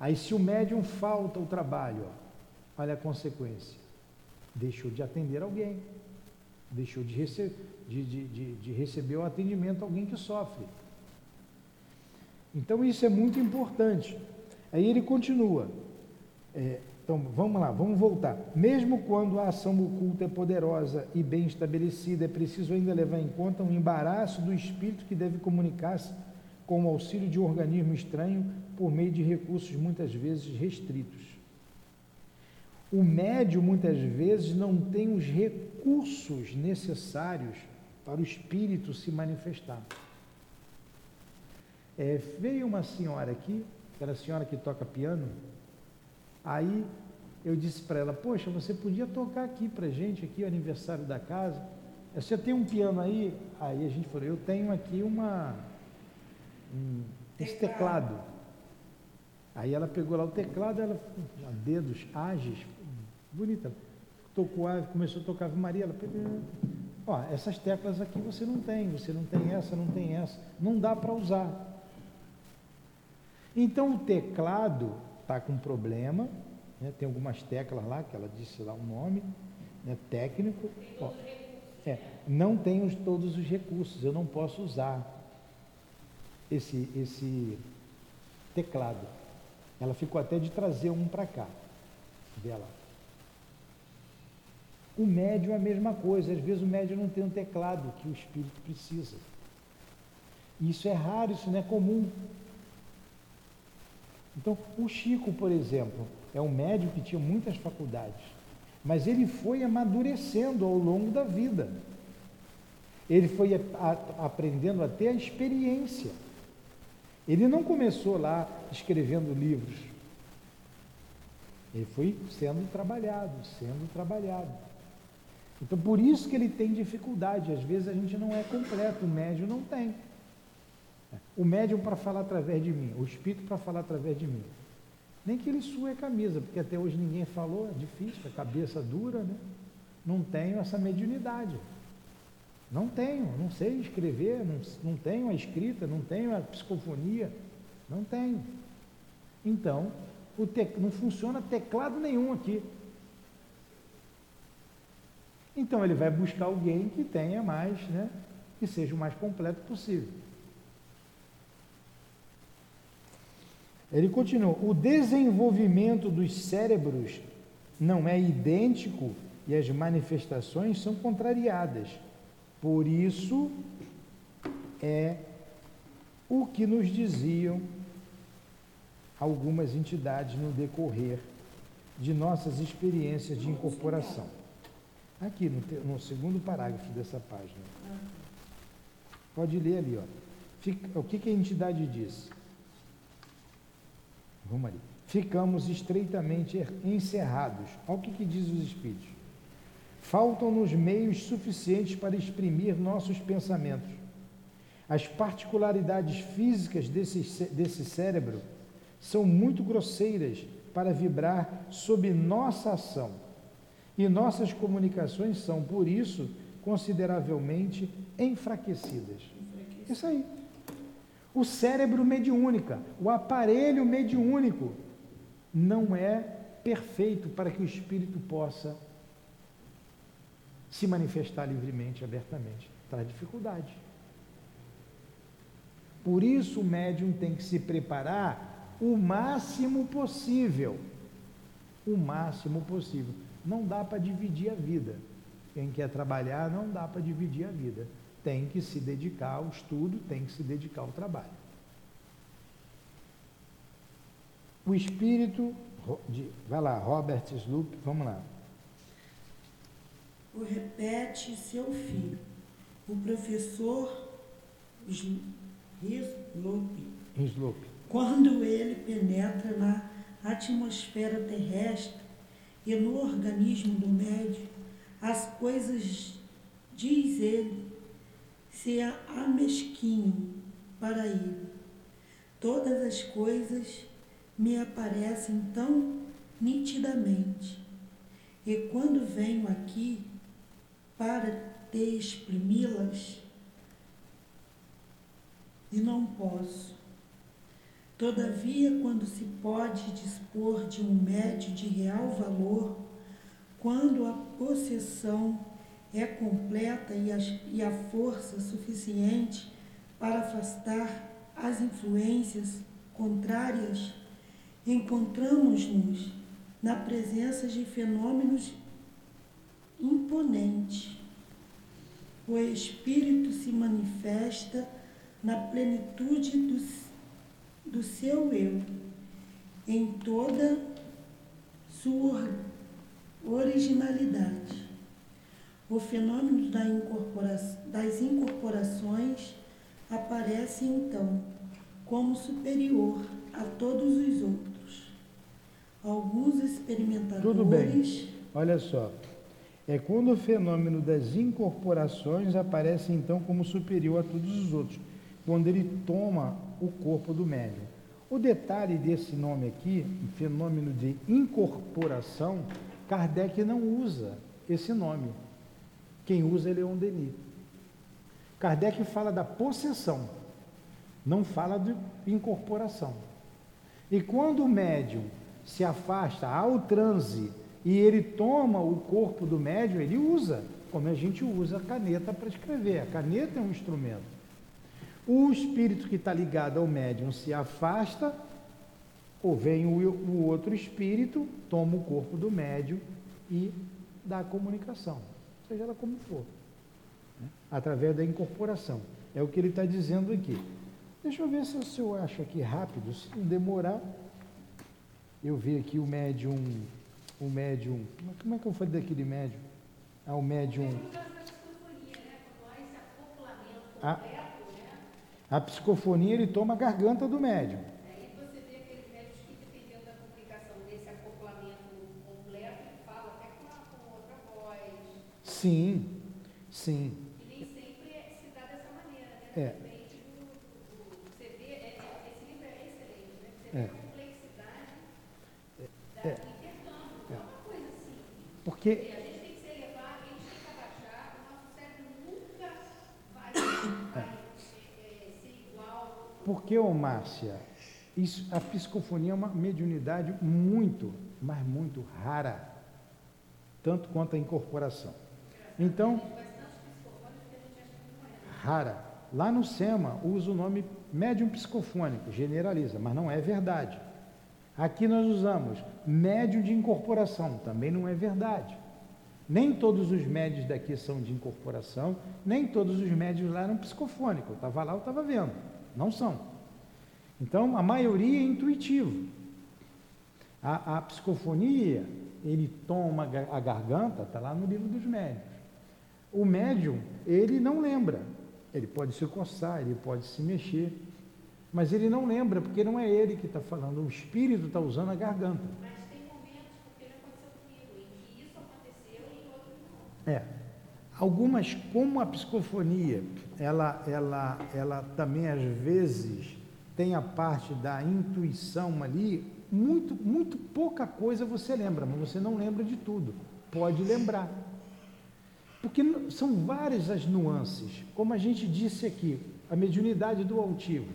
Aí, se o médium falta o trabalho, olha a consequência: deixou de atender alguém, deixou de, rece de, de, de receber o atendimento a alguém que sofre. Então, isso é muito importante. Aí ele continua. É, então, vamos lá, vamos voltar. Mesmo quando a ação oculta é poderosa e bem estabelecida, é preciso ainda levar em conta um embaraço do espírito que deve comunicar-se com o auxílio de um organismo estranho por meio de recursos muitas vezes restritos. O médio muitas vezes não tem os recursos necessários para o espírito se manifestar. É, veio uma senhora aqui, aquela senhora que toca piano, aí eu disse para ela, poxa, você podia tocar aqui para gente, aqui o aniversário da casa. Você tem um piano aí? Aí a gente falou, eu tenho aqui uma um, esse Teclado. Aí ela pegou lá o teclado, ela dedos ágeis, bonita. Tocou, a- começou a tocar Ave Maria, ela pegou. Ó, essas teclas aqui você não tem, você não tem essa, não tem essa, não dá para usar. Então o teclado está com problema, né, tem algumas teclas lá, que ela disse lá o nome, né, técnico. Ó, é, não tenho os- todos os recursos, eu não posso usar esse, esse teclado. Ela ficou até de trazer um para cá. Lá. O médium é a mesma coisa, às vezes o médium não tem um teclado que o espírito precisa. Isso é raro, isso não é comum. Então, o Chico, por exemplo, é um médium que tinha muitas faculdades, mas ele foi amadurecendo ao longo da vida. Ele foi a, a, aprendendo a ter a experiência. Ele não começou lá escrevendo livros. Ele foi sendo trabalhado, sendo trabalhado. Então, por isso que ele tem dificuldade. Às vezes a gente não é completo, o médium não tem. O médium para falar através de mim, o espírito para falar através de mim. Nem que ele sue a camisa, porque até hoje ninguém falou, é difícil, a cabeça dura, né? Não tenho essa mediunidade. Não tenho, não sei escrever, não, não tenho a escrita, não tenho a psicofonia, não tenho. Então, te, não funciona teclado nenhum aqui. Então ele vai buscar alguém que tenha mais, né? Que seja o mais completo possível. Ele continua: o desenvolvimento dos cérebros não é idêntico e as manifestações são contrariadas. Por isso é o que nos diziam algumas entidades no decorrer de nossas experiências de incorporação. Aqui no, no segundo parágrafo dessa página. Pode ler ali, ó. Fica, o que, que a entidade diz? Vamos ali. Ficamos estreitamente encerrados. Olha o que, que diz os Espíritos. Faltam-nos meios suficientes para exprimir nossos pensamentos. As particularidades físicas desse, desse cérebro são muito grosseiras para vibrar sob nossa ação. E nossas comunicações são, por isso, consideravelmente enfraquecidas. Isso aí. O cérebro mediúnica, o aparelho mediúnico, não é perfeito para que o espírito possa se manifestar livremente, abertamente. Traz dificuldade. Por isso o médium tem que se preparar o máximo possível. O máximo possível. Não dá para dividir a vida. Quem quer trabalhar não dá para dividir a vida tem que se dedicar ao estudo, tem que se dedicar ao trabalho. O espírito, de, vai lá, Robert Sloop, vamos lá. O repete seu filho, o professor Sloop, Sloop. Quando ele penetra na atmosfera terrestre e no organismo do médio, as coisas, diz ele, se amesquinho para ele. Todas as coisas me aparecem tão nitidamente. E quando venho aqui para te exprimi-las, e não posso. Todavia, quando se pode dispor de um médio de real valor, quando a possessão é completa e a, e a força suficiente para afastar as influências contrárias, encontramos-nos na presença de fenômenos imponentes. O Espírito se manifesta na plenitude do, do seu eu, em toda sua originalidade. O fenômeno da incorpora das incorporações aparece então como superior a todos os outros. Alguns experimentadores. Tudo bem. Olha só. É quando o fenômeno das incorporações aparece então como superior a todos os outros, quando ele toma o corpo do médium. O detalhe desse nome aqui, fenômeno de incorporação, Kardec não usa esse nome. Quem usa é Leon Denis. Kardec fala da possessão, não fala de incorporação. E quando o médium se afasta ao transe e ele toma o corpo do médium, ele usa, como a gente usa a caneta para escrever. A caneta é um instrumento. O espírito que está ligado ao médium se afasta, ou vem o, o outro espírito, toma o corpo do médium e dá a comunicação seja ela como for, né? através da incorporação. É o que ele está dizendo aqui. Deixa eu ver se eu acho aqui rápido, se não demorar. eu ver aqui o médium, o médium, como é que eu falei daquele médium? Ah, o médium. A, a psicofonia ele toma a garganta do médium. Aí você vê aqueles médicos que, dependendo da complicação desse acoplamento completo, ele fala até com, a, com outra voz. Sim, sim. E nem sempre é- se dá dessa maneira, né? É. Você vê, é- é- esse livro é excelente, né? Você vê É. a complexidade da É. intercâmbio. Não é uma coisa assim. Porque a gente tem que se elevar, a gente tem que abaixar, o nosso cérebro nunca vai, é, é, ser igual. Porque, ô Márcia, isso, a psicofonia é uma mediunidade muito, mas muito rara, tanto quanto a incorporação. Então, rara. Lá no SEMA usa o nome médium psicofônico, generaliza, mas não é verdade. Aqui nós usamos médium de incorporação, também não é verdade. Nem todos os médios daqui são de incorporação, nem todos os médios lá eram psicofônicos. Eu estava lá, eu estava vendo. Não são. Então, a maioria é intuitivo. A, a psicofonia, ele toma a garganta, está lá no livro dos médios. O médium, ele não lembra. Ele pode se coçar, ele pode se mexer, mas ele não lembra, porque não é ele que está falando, o espírito está usando a garganta. Mas tem momentos, porque já aconteceu comigo, em que isso aconteceu e outros não. É. Algumas, como a psicofonia, ela, ela, ela também às vezes tem a parte da intuição ali, muito, muito pouca coisa você lembra, mas você não lembra de tudo. Pode lembrar. Porque são várias as nuances. Como a gente disse aqui, a mediunidade do altivo.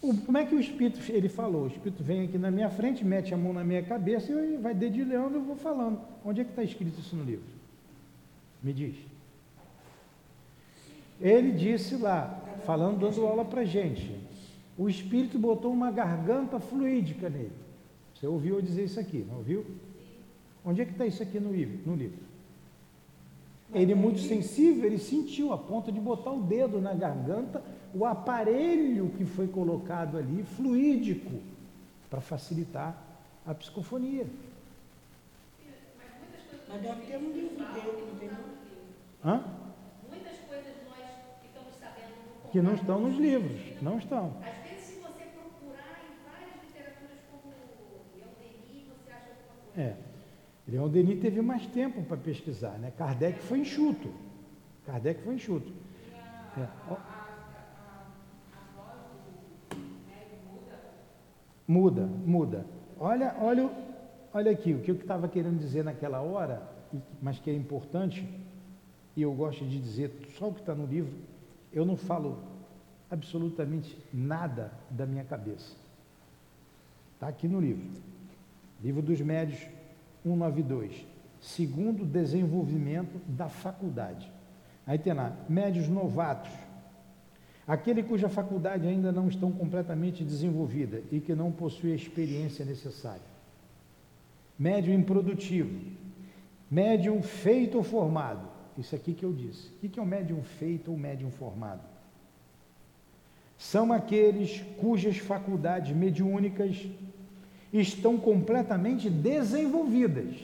Como é que o espírito, ele falou? O espírito vem aqui na minha frente, mete a mão na minha cabeça e vai dedilhando, eu vou falando. Onde é que está escrito isso no livro? Me diz. Ele disse lá, falando, dando aula para gente, o espírito botou uma garganta fluídica nele. Você ouviu eu dizer isso aqui, não ouviu? Onde é que está isso aqui no livro? No livro? Ele muito sensível, ele sentiu a ponto de botar o dedo na garganta, o aparelho que foi colocado ali, fluídico, para facilitar a psicofonia. Mas deve ter um livro dele, não tem não? Hã? Muitas coisas nós ficamos sabendo no Que não estão nos livros, não estão. Às vezes, se você procurar em várias literaturas como Denis, você acha alguma coisa. É. Leon Denis teve mais tempo para pesquisar, né? Kardec foi enxuto. Kardec foi enxuto. É. Muda, muda. Olha, olha, olha aqui, o que eu estava querendo dizer naquela hora, mas que é importante, e eu gosto de dizer só o que está no livro, eu não falo absolutamente nada da minha cabeça. Está aqui no livro. Livro dos Médios 192. Segundo desenvolvimento da faculdade. Aí tem lá, médios novatos. Aquele cuja faculdade ainda não estão completamente desenvolvida e que não possui a experiência necessária. Médium improdutivo. Médium feito ou formado. Isso aqui que eu disse. O que é um médium feito ou médium formado? São aqueles cujas faculdades mediúnicas estão completamente desenvolvidas,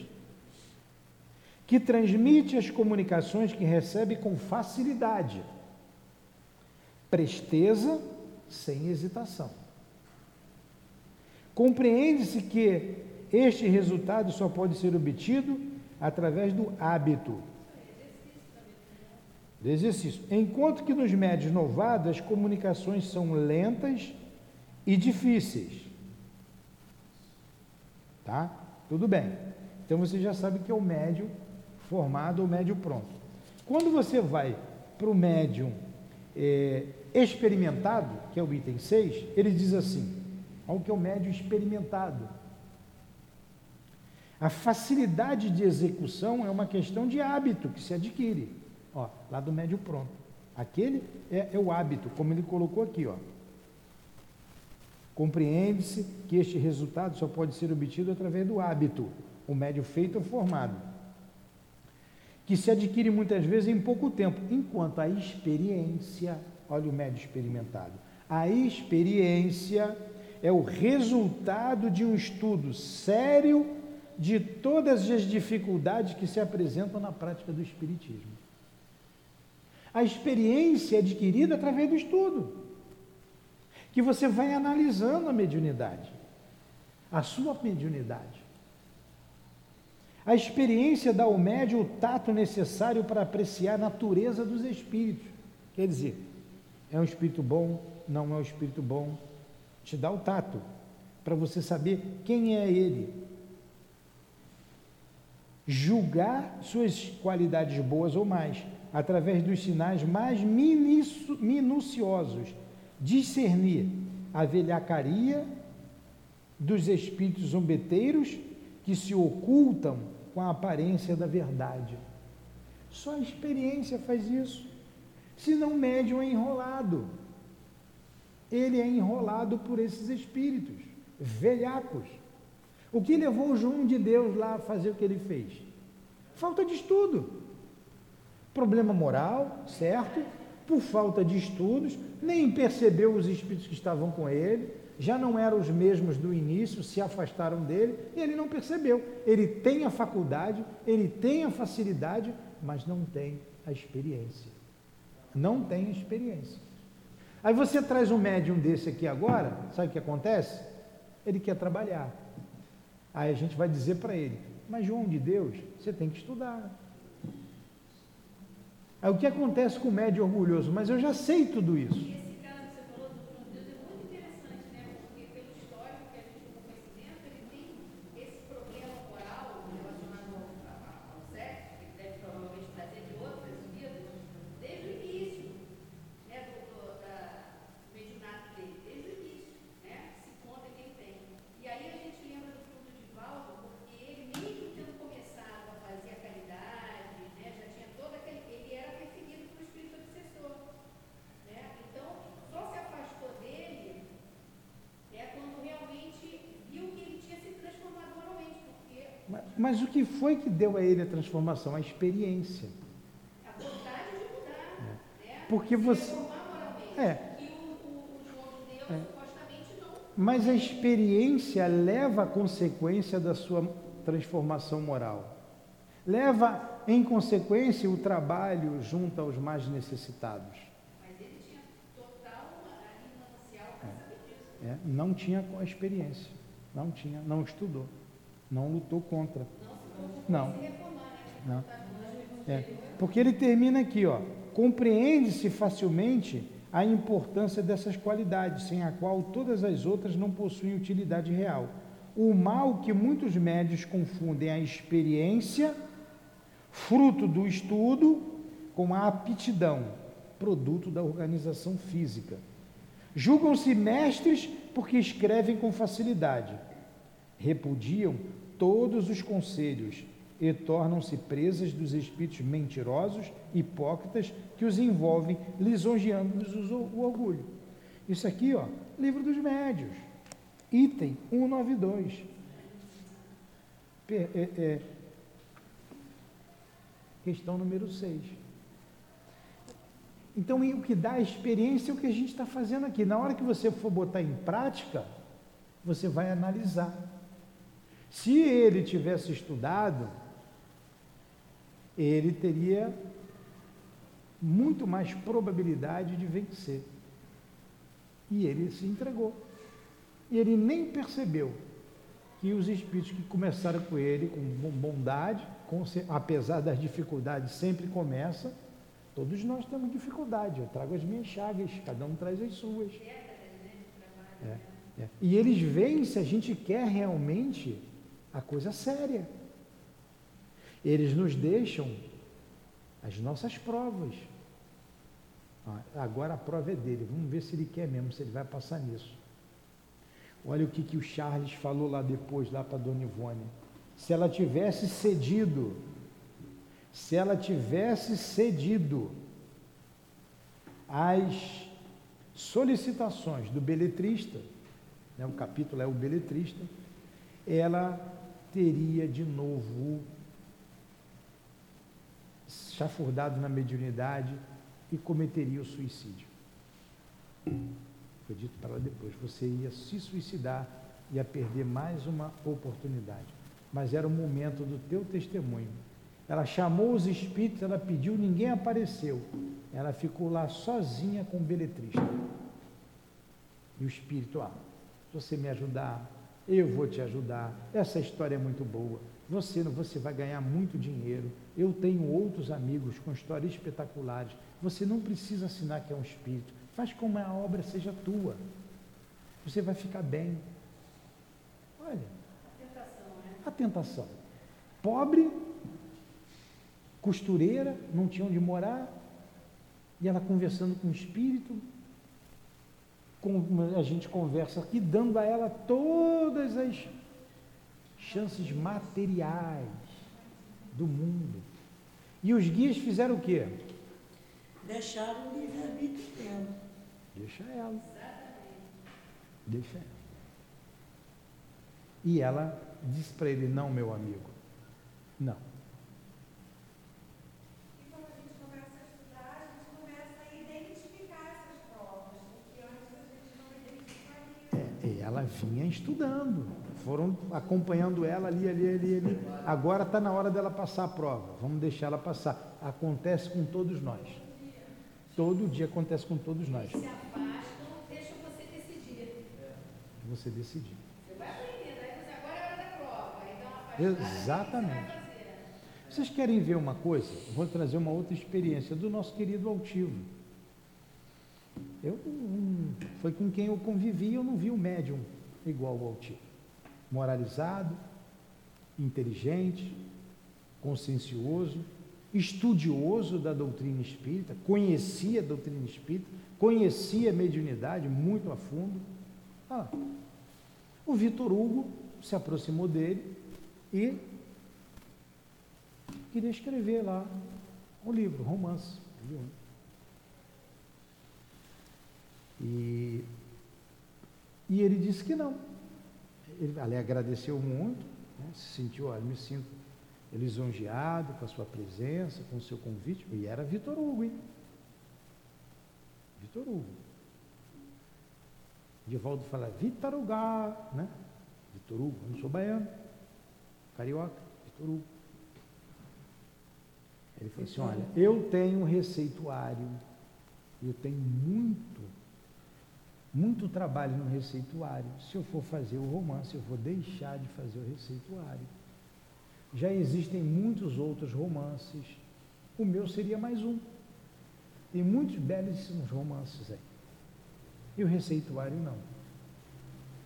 que transmite as comunicações que recebe com facilidade, presteza sem hesitação. Compreende-se que este resultado só pode ser obtido através do hábito, do exercício. Enquanto que nos médios novados as comunicações são lentas e difíceis. Tá? Tudo bem. Então você já sabe que é o médio formado ou médio pronto. Quando você vai para o médium eh, experimentado, que é o item 6, ele diz assim: olha o que é o médium experimentado. A facilidade de execução é uma questão de hábito que se adquire. Ó, lá do médio pronto. Aquele é, é o hábito, como ele colocou aqui, ó. Compreende-se que este resultado só pode ser obtido através do hábito, o médio feito ou formado, que se adquire muitas vezes em pouco tempo, enquanto a experiência, olha o médio experimentado, a experiência é o resultado de um estudo sério de todas as dificuldades que se apresentam na prática do Espiritismo. A experiência é adquirida através do estudo, que você vai analisando a mediunidade, a sua mediunidade. A experiência dá ao médium o tato necessário para apreciar a natureza dos espíritos. Quer dizer, é um espírito bom, não é um espírito bom. Te dá o tato para você saber quem é ele. Julgar suas qualidades boas ou mais, através dos sinais mais minuciosos. Discernir a velhacaria dos espíritos zombeteiros que se ocultam com a aparência da verdade. Só a experiência faz isso. Se não, médium é enrolado. Ele é enrolado por esses espíritos, velhacos. O que levou o João de Deus lá a fazer o que ele fez? Falta de estudo. Problema moral, certo? Por falta de estudos, nem percebeu os espíritos que estavam com ele, já não eram os mesmos do início, se afastaram dele e ele não percebeu. Ele tem a faculdade, ele tem a facilidade, mas não tem a experiência. Não tem experiência. Aí você traz um médium desse aqui agora, sabe o que acontece? Ele quer trabalhar. Aí a gente vai dizer para ele: Mas João de Deus, você tem que estudar. Aí o que acontece com o médium orgulhoso? Mas eu já sei tudo isso. Foi que deu a ele a transformação? A experiência. A vontade de mudar. É. Né? Porque você. É. é. Mas a experiência leva a consequência da sua transformação moral. Leva em consequência o trabalho junto aos mais necessitados. Mas ele tinha total disso. É, não tinha experiência, não tinha, não estudou. Não lutou contra. Não. Não. É. Porque ele termina aqui, ó. Compreende-se facilmente a importância dessas qualidades, sem a qual todas as outras não possuem utilidade real. O mal que muitos médios confundem a experiência, fruto do estudo, com a aptidão, produto da organização física. Julgam-se mestres porque escrevem com facilidade repudiam todos os conselhos e tornam-se presas dos espíritos mentirosos, hipócritas, que os envolvem, lisonjeando-lhes o orgulho. Isso aqui, ó, livro dos médios, item 192. É, é, questão número 6. Então, o que dá a experiência é o que a gente está fazendo aqui. Na hora que você for botar em prática, você vai analisar. Se ele tivesse estudado, ele teria muito mais probabilidade de vencer. E ele se entregou. E ele nem percebeu que os espíritos que começaram com ele com bondade, com, apesar das dificuldades, sempre começa. Todos nós temos dificuldade. Eu trago as minhas chagas, cada um traz as suas. É, é. E eles veem se a gente quer realmente a coisa séria. Eles nos deixam as nossas provas. Agora a prova é dele. Vamos ver se ele quer mesmo, se ele vai passar nisso. Olha o que, que o Charles falou lá depois, lá para Dona Ivone. Se ela tivesse cedido, se ela tivesse cedido às solicitações do beletrista, né, o capítulo é o beletrista, ela teria de novo chafurdado na mediunidade e cometeria o suicídio. Foi dito para ela depois, você ia se suicidar, ia perder mais uma oportunidade. Mas era o momento do teu testemunho. Ela chamou os espíritos, ela pediu, ninguém apareceu. Ela ficou lá sozinha com o beletrista. E o espírito, ah, se você me ajudar, eu vou te ajudar. Essa história é muito boa. Você, você vai ganhar muito dinheiro. Eu tenho outros amigos com histórias espetaculares. Você não precisa assinar que é um espírito. Faz como a obra seja tua. Você vai ficar bem. Olha. A tentação, né? A tentação. Pobre, costureira, não tinha onde morar, e ela conversando com o espírito, a gente conversa aqui, dando a ela todas as chances materiais do mundo. E os guias fizeram o quê? Deixaram o livre-arbítrio dela. Deixa ela. Deixa ela. E ela disse para ele: Não, meu amigo, não. É, ela vinha estudando, foram acompanhando ela ali, ali, ali, ali. Agora está na hora dela passar a prova, vamos deixar ela passar. Acontece com todos nós. Todo dia acontece com todos nós. Se afastam, deixam você decidir. Você decidir. Você vai aprendendo, aí você agora é hora da prova. Então, Exatamente. Vocês querem ver uma coisa? Vou trazer uma outra experiência do nosso querido Altivo. Eu, um, foi com quem eu convivi, eu não vi um médium igual ao Altivo. Moralizado, inteligente, consciencioso, estudioso da doutrina espírita, conhecia a doutrina espírita, conhecia a mediunidade muito a fundo. Ah, o Vitor Hugo se aproximou dele e queria escrever lá um livro, romance. E, e ele disse que não. Ele ali agradeceu muito, né, se sentiu, olha, me sinto lisonjeado com a sua presença, com o seu convite. E era Vitor Hugo, hein? Vitor Hugo. Divaldo fala Vitor Hugo, né? Vitor Hugo, eu não sou baiano, carioca, Vitor Hugo. Ele falou assim, olha, eu tenho um receituário, eu tenho muito, muito trabalho no receituário. Se eu for fazer o romance, eu vou deixar de fazer o receituário. Já existem muitos outros romances. O meu seria mais um. Tem muitos belíssimos romances aí. E o receituário não.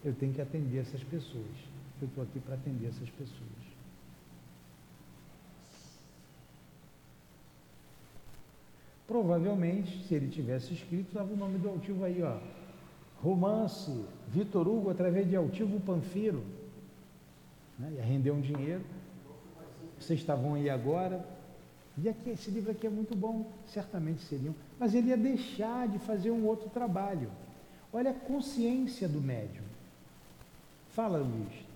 Eu tenho que atender essas pessoas. Eu estou aqui para atender essas pessoas. Provavelmente, se ele tivesse escrito, estava o nome do altivo aí, ó. Romance, Vitor Hugo através de Altivo Panfiro. Né? Ia render um dinheiro. Vocês estavam aí agora. E aqui, esse livro aqui é muito bom, certamente seriam. Mas ele ia deixar de fazer um outro trabalho. Olha a consciência do médium. Fala, Luiz.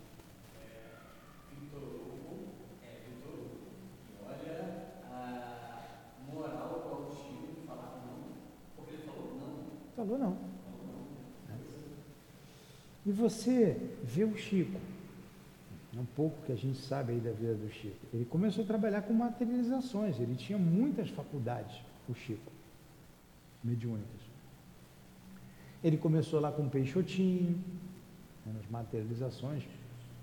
Falou não. E você vê o Chico, um pouco que a gente sabe aí da vida do Chico. Ele começou a trabalhar com materializações, ele tinha muitas faculdades, o Chico, mediúnicas. Ele começou lá com Peixotinho, né, nas materializações,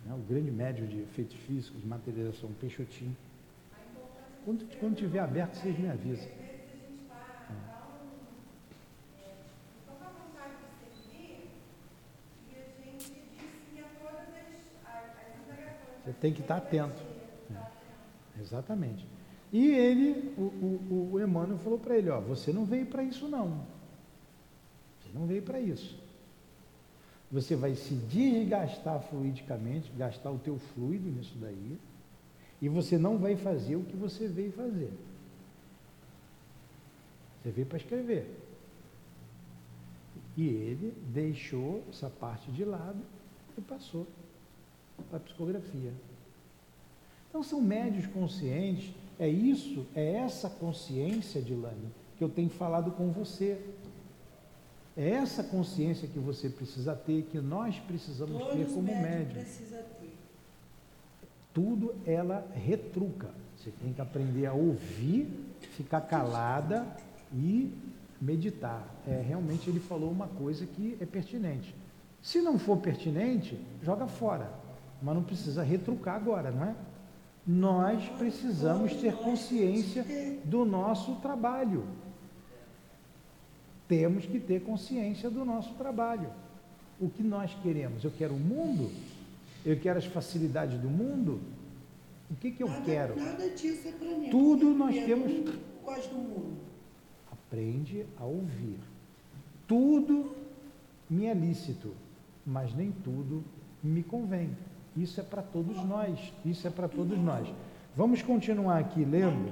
né, o grande médio de efeitos físicos, materialização Peixotinho. Quando, quando tiver aberto, vocês me avisam. Você tem que estar atento. É. Exatamente. E ele, o, o, o Emmanuel falou para ele, ó, você não veio para isso não. Você não veio para isso. Você vai se desgastar fluidicamente, gastar o teu fluido nisso daí, e você não vai fazer o que você veio fazer. Você veio para escrever. E ele deixou essa parte de lado e passou para a psicografia. Então são médios conscientes, é isso, é essa consciência, Dilane, que eu tenho falado com você. É essa consciência que você precisa ter, que nós precisamos Todos ter como médios médium. precisa ter. Tudo ela retruca. Você tem que aprender a ouvir, ficar calada e meditar. É, realmente ele falou uma coisa que é pertinente. Se não for pertinente, joga fora. Mas não precisa retrucar agora, não é? Nós precisamos ter consciência do nosso trabalho. Temos que ter consciência do nosso trabalho. O que nós queremos? Eu quero o mundo? Eu quero as facilidades do mundo? O que, que eu nada, quero? Nada disso é para mim. Tudo nós temos- gosto do mundo. Aprende a ouvir. Tudo me é lícito, mas nem tudo me convém. Isso é para todos nós. Isso é para todos nós. Vamos continuar aqui lendo.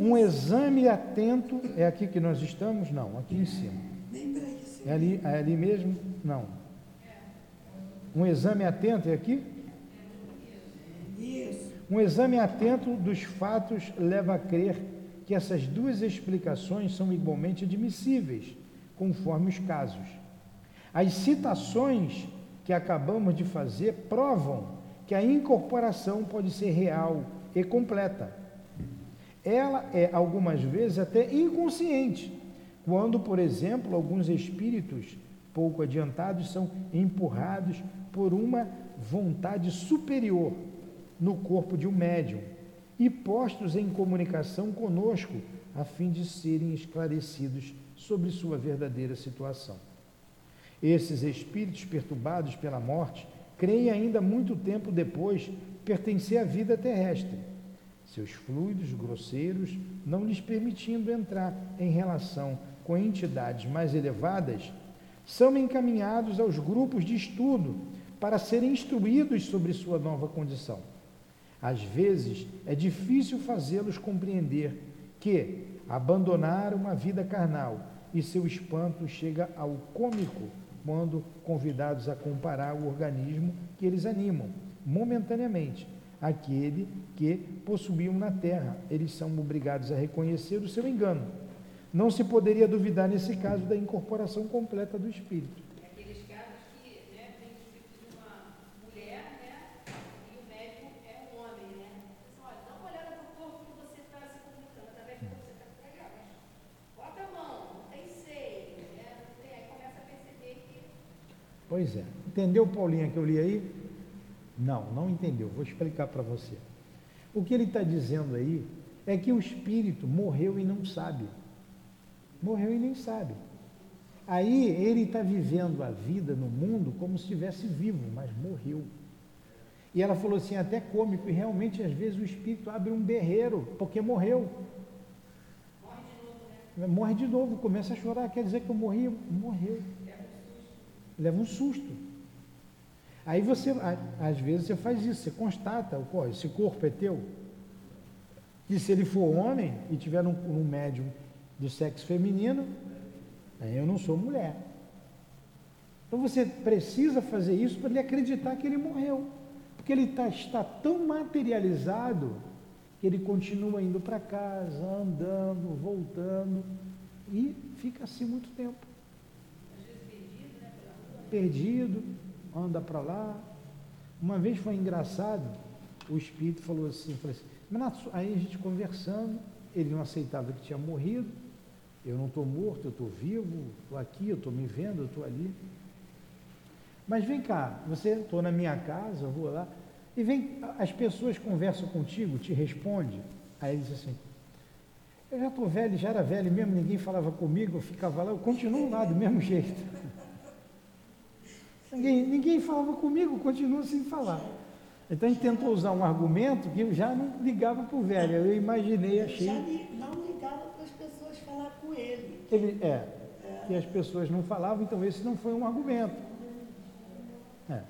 Um exame atento. É aqui que nós estamos? Não, aqui em cima. É ali, é ali mesmo? Não. Um exame atento é aqui? Isso. Um exame atento dos fatos leva a crer que essas duas explicações são igualmente admissíveis, conforme os casos. As citações que acabamos de fazer provam que a incorporação pode ser real e completa. Ela é algumas vezes até inconsciente, quando, por exemplo, alguns espíritos pouco adiantados são empurrados por uma vontade superior no corpo de um médium e postos em comunicação conosco a fim de serem esclarecidos sobre sua verdadeira situação. Esses espíritos perturbados pela morte creem ainda muito tempo depois pertencer à vida terrestre, seus fluidos grosseiros não lhes permitindo entrar em relação com entidades mais elevadas, são encaminhados aos grupos de estudo para serem instruídos sobre sua nova condição. Às vezes é difícil fazê-los compreender que abandonaram uma vida carnal e seu espanto chega ao cômico quando convidados a comparar o organismo que eles animam, momentaneamente, aquele que possuíam na terra. Eles são obrigados a reconhecer o seu engano. Não se poderia duvidar nesse caso da incorporação completa do espírito. É aqueles casos que né, vem o espírito de uma mulher, né? E o médico é um homem, né? Assim, olha, dá uma olhada no corpo que você está se comunicando, através do corpo que você está pegando, mas bota a mão, não tem seio, né? Não tem, aí começa a perceber que Pois é. Entendeu, Paulinha, que eu li aí? Não, não entendeu. Vou explicar para você. O que ele está dizendo aí é que o espírito morreu e não sabe. Morreu e nem sabe. Aí ele está vivendo a vida no mundo como se estivesse vivo, mas morreu. E ela falou assim, até cômico, e realmente às vezes o espírito abre um berreiro, porque morreu. morre de novo, né? Morre de novo, começa a chorar, quer dizer que eu morri? Morreu. Leva um susto. Aí você, às vezes, você faz isso, você constata, esse corpo é teu. E se ele for homem e tiver um, um médium do sexo feminino, aí eu não sou mulher. Então você precisa fazer isso para ele acreditar que ele morreu. Porque ele tá, está tão materializado que ele continua indo para casa, andando, voltando, e fica assim muito tempo. Perdido, anda para lá. Uma vez foi engraçado, o espírito falou assim, falou assim, "Renato, aí a gente conversando, ele não aceitava que tinha morrido, eu não estou morto, eu estou vivo, estou aqui, eu estou me vendo, eu estou ali. Mas vem cá, você estou na minha casa, vou lá, e vem, as pessoas conversam contigo, te respondem. Aí ele diz assim, eu já estou velho, já era velho mesmo, ninguém falava comigo, eu ficava lá, eu continuo lá do mesmo jeito. Ninguém, ninguém falava comigo, continuo sem falar. Então a gente tentou usar um argumento que eu já não ligava para o velho, eu imaginei, achei. Já não ligava para as pessoas falar com ele. Ele, é, que as pessoas não falavam, então esse não foi um argumento. É.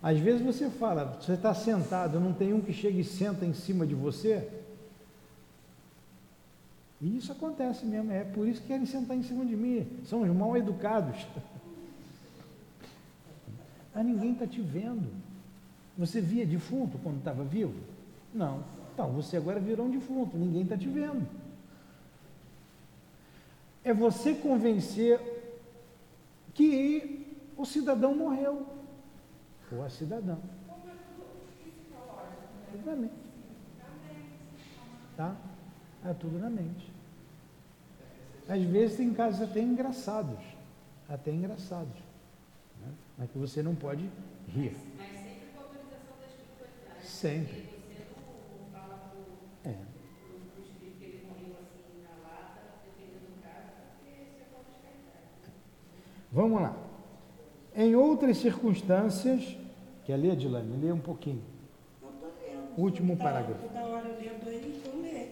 Às vezes você fala, você está sentado, não tem um que chega e senta em cima de você. E isso acontece mesmo, é por isso que querem sentar em cima de mim. São os mal educados. Mas ninguém está te vendo. Você via defunto quando estava vivo? Não. Então, você agora virou um defunto, ninguém está te vendo. É você convencer que o cidadão morreu. Ou a cidadã. Tudo na mente. Tá? É tudo na mente. Às vezes tem casos até engraçados. Até engraçados. Mas que você não pode rir. Mas sempre com autorização da espiritualidade. Sempre. Porque você não, fala pro, É. pro, pro espírito que ele morreu assim na lata, dependendo do caso, porque isso é. Vamos lá. Em outras circunstâncias, quer ler, Dilane? Lê um pouquinho. Não estou lendo. Último Tá parágrafo. Toda hora lendo aí, então lê.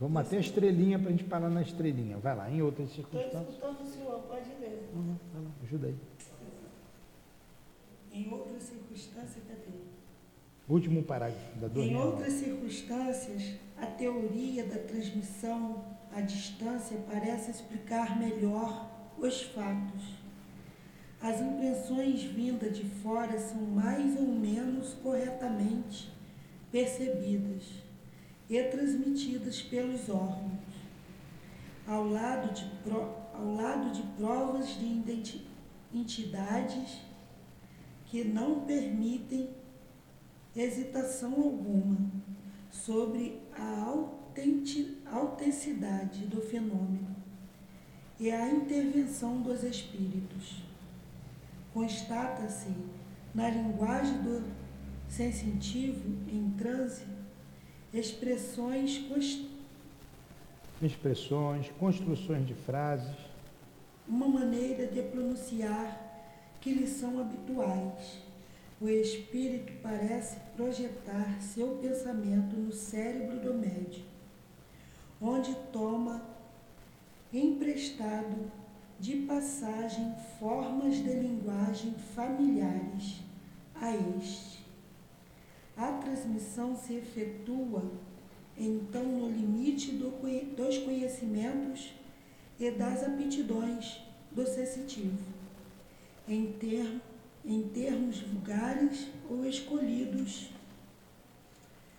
Vamos até a estrelinha para a gente parar na estrelinha. Vai lá, em outras Estou circunstâncias. escutando o senhor, pode ler. Uhum, vai lá, ajuda aí. Em outras circunstâncias, cadê? Último parágrafo da Em Dona outras circunstâncias, a teoria da transmissão à distância parece explicar melhor os fatos. As impressões vindas de fora são mais ou menos corretamente percebidas e transmitidas pelos órgãos, ao lado de, pro- ao lado de provas de entidades que não permitem hesitação alguma sobre a autenti- autenticidade do fenômeno e a intervenção dos espíritos. Constata-se na linguagem do sensitivo em transe expressões Expressões, construções de frases. uma maneira de pronunciar que lhe são habituais. O espírito parece projetar seu pensamento no cérebro do médium, onde toma emprestado de passagem formas de linguagem familiares a este. A transmissão se efetua então no limite do dos conhecimentos e das aptidões do sensitivo, em, ter, em termos vulgares ou escolhidos,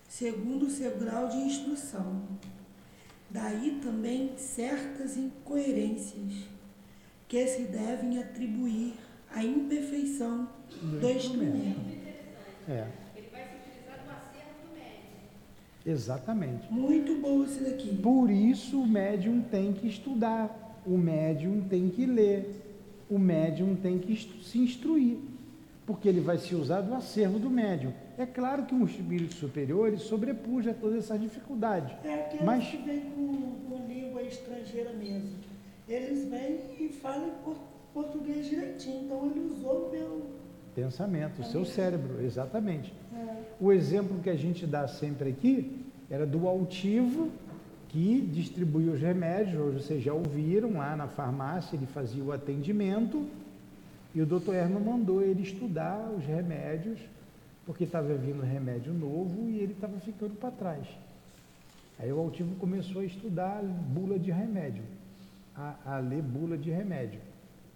segundo o seu grau de instrução. Daí também certas incoerências que se devem atribuir à imperfeição do instrumento. É, Ele vai se utilizar do acervo do médico. exatamente. Muito bom isso daqui. Por isso o médium tem que estudar, o médium tem que ler, o médium tem que se instruir, porque ele vai se usar do acervo do médium. É claro que um espírito superior sobrepuja todas essas dificuldades. É aqueles Mas- que vêm com, com língua estrangeira mesmo. Eles vêm e falam por- português direitinho. Então ele usou meu. Pensamento, o seu cérebro, exatamente. É, O exemplo que a gente dá sempre aqui era do altivo que distribuía os remédios, vocês já ouviram lá na farmácia, ele fazia o atendimento e o doutor Herman mandou ele estudar os remédios, porque estava vindo remédio novo e ele estava ficando para trás. Aí o altivo começou a estudar bula de remédio, a, a ler bula de remédio,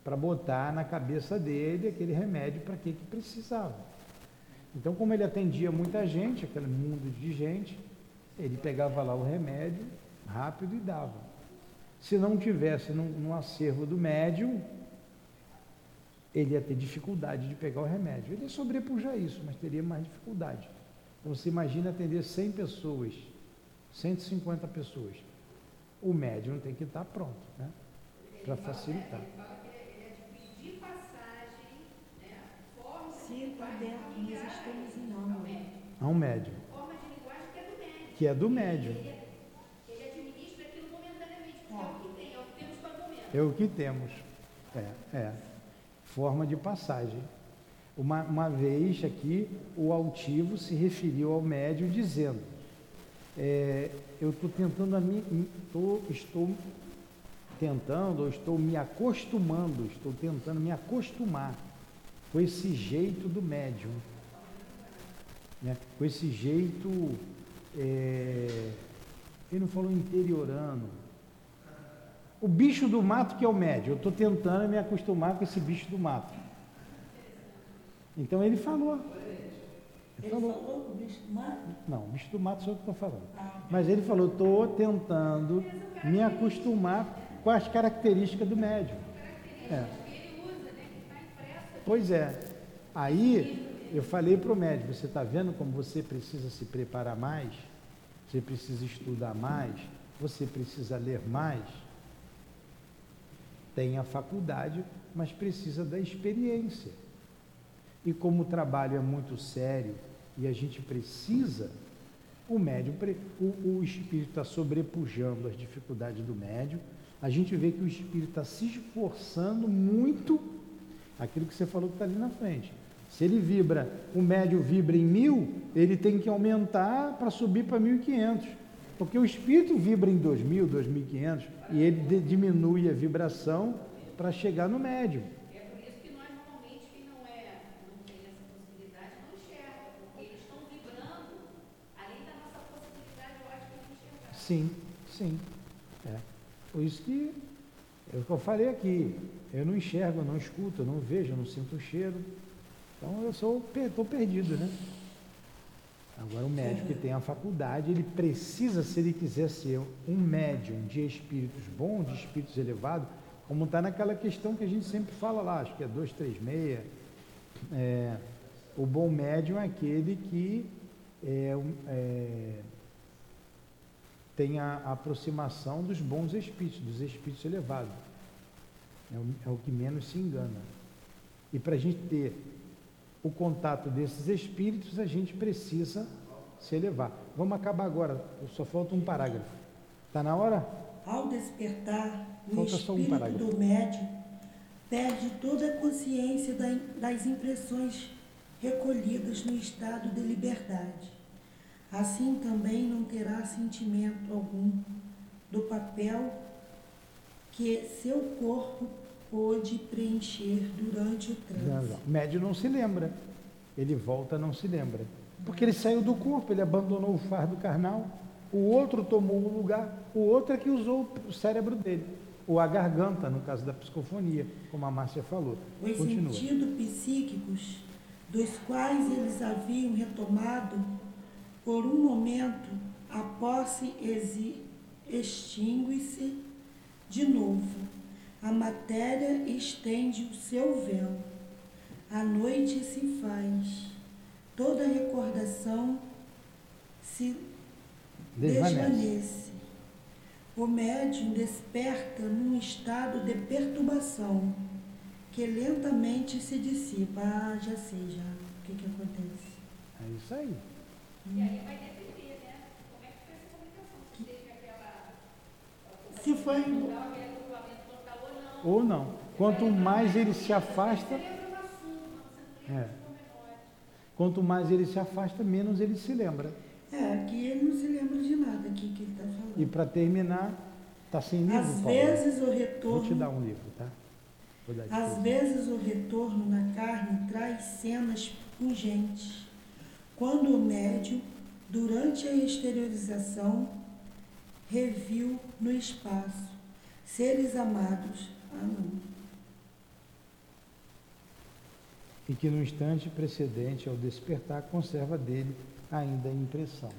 para botar na cabeça dele aquele remédio para que, que precisava. Então, como ele atendia muita gente, aquele mundo de gente, ele pegava lá o remédio rápido e dava. Se não tivesse no, no acervo do médium, ele ia ter dificuldade de pegar o remédio. Ele ia sobrepujar isso, mas teria mais dificuldade. Então, você imagina atender 100 pessoas, 150 pessoas. O médium tem que estar pronto, né? Para facilitar. Ele fala que ele é de pedir É o que temos. É, é. Forma de passagem. Uma, uma vez aqui, o altivo se referiu ao médium dizendo: é, Eu estou tentando, a mim, tô, estou tentando, ou estou me acostumando, estou tentando me acostumar com esse jeito do médium, né? com esse jeito, é, ele não falou interiorano, o bicho do mato que é o médio. Eu estou tentando me acostumar com esse bicho do mato. Então ele falou. Ele Ele falou. falou o bicho do mato? Não, o bicho do mato sou eu que estou falando. Ah, Mas ele falou, estou tentando me acostumar quais as características do médium. É. Pois é. Aí eu falei para o médico, você está vendo como você precisa se preparar mais, você precisa estudar mais, você precisa ler mais. Tem a faculdade, mas precisa da experiência. E como o trabalho é muito sério e a gente precisa, o médium, o, o espírito está sobrepujando as dificuldades do médium, a gente vê que o espírito está se esforçando muito, aquilo que você falou que está ali na frente. Se ele vibra, o médio vibra em mil, ele tem que aumentar para subir para 1.500. Porque o espírito vibra em 2.000, 2.500 e ele diminui a vibração para chegar no médio. É por isso que nós normalmente, quem não, é, não tem essa possibilidade, não enxerga, porque eles estão vibrando além da nossa possibilidade ótica de enxergar. Sim, sim. É. Por isso que é o que eu falei aqui. Eu não enxergo, eu não escuto, eu não vejo, eu não sinto o cheiro. Então eu sou estou perdido, né? Agora o médium que tem a faculdade, ele precisa, se ele quiser ser um médium de espíritos bons, de espíritos elevados, como está naquela questão que a gente sempre fala lá, acho que é 236, é, o bom médium é aquele que é, é, tem a aproximação dos bons espíritos, dos espíritos elevados. É o, é o que menos se engana. E para a gente ter o contato desses espíritos, a gente precisa se elevar. Vamos acabar agora, só falta um parágrafo. Está na hora? Ao despertar, o Falta só um espírito parágrafo. do médium perde toda a consciência da- das impressões recolhidas no estado de liberdade. Assim também não terá sentimento algum do papel que seu corpo pôde preencher durante o Não, transe. não. O médio não se lembra. Ele volta, não se lembra. Porque ele saiu do corpo, ele abandonou o fardo carnal. O outro tomou o lugar. O outro é que usou o cérebro dele. Ou a garganta, no caso da psicofonia, como a Márcia falou. Os Continua. sentidos psíquicos, dos quais eles haviam retomado, por um momento, a posse exi- extingue-se de novo. A matéria estende o seu véu. A noite se faz. Toda recordação se Desvanece. desvanece. O médium desperta num estado de perturbação que lentamente se dissipa. Ah, já sei já o que, que acontece. É isso aí. E aí vai depender, né? Como é que foi essa comunicação? Se teve aquela. Se foi Estava aquele agrupamento total ou não. Quanto mais ele se afasta, É. quanto mais ele se afasta, menos ele se lembra. É, que ele não se lembra de nada aqui que ele está E falando. para terminar, está sem livro, Às Paulo? vezes o Vou te retorno, dar um livro, tá? Às aqui. vezes o retorno na carne traz cenas pungentes. Quando o médium, durante a exteriorização, reviu no espaço seres amados. Ah, não. e que no instante precedente ao despertar conserva dele ainda a impressão.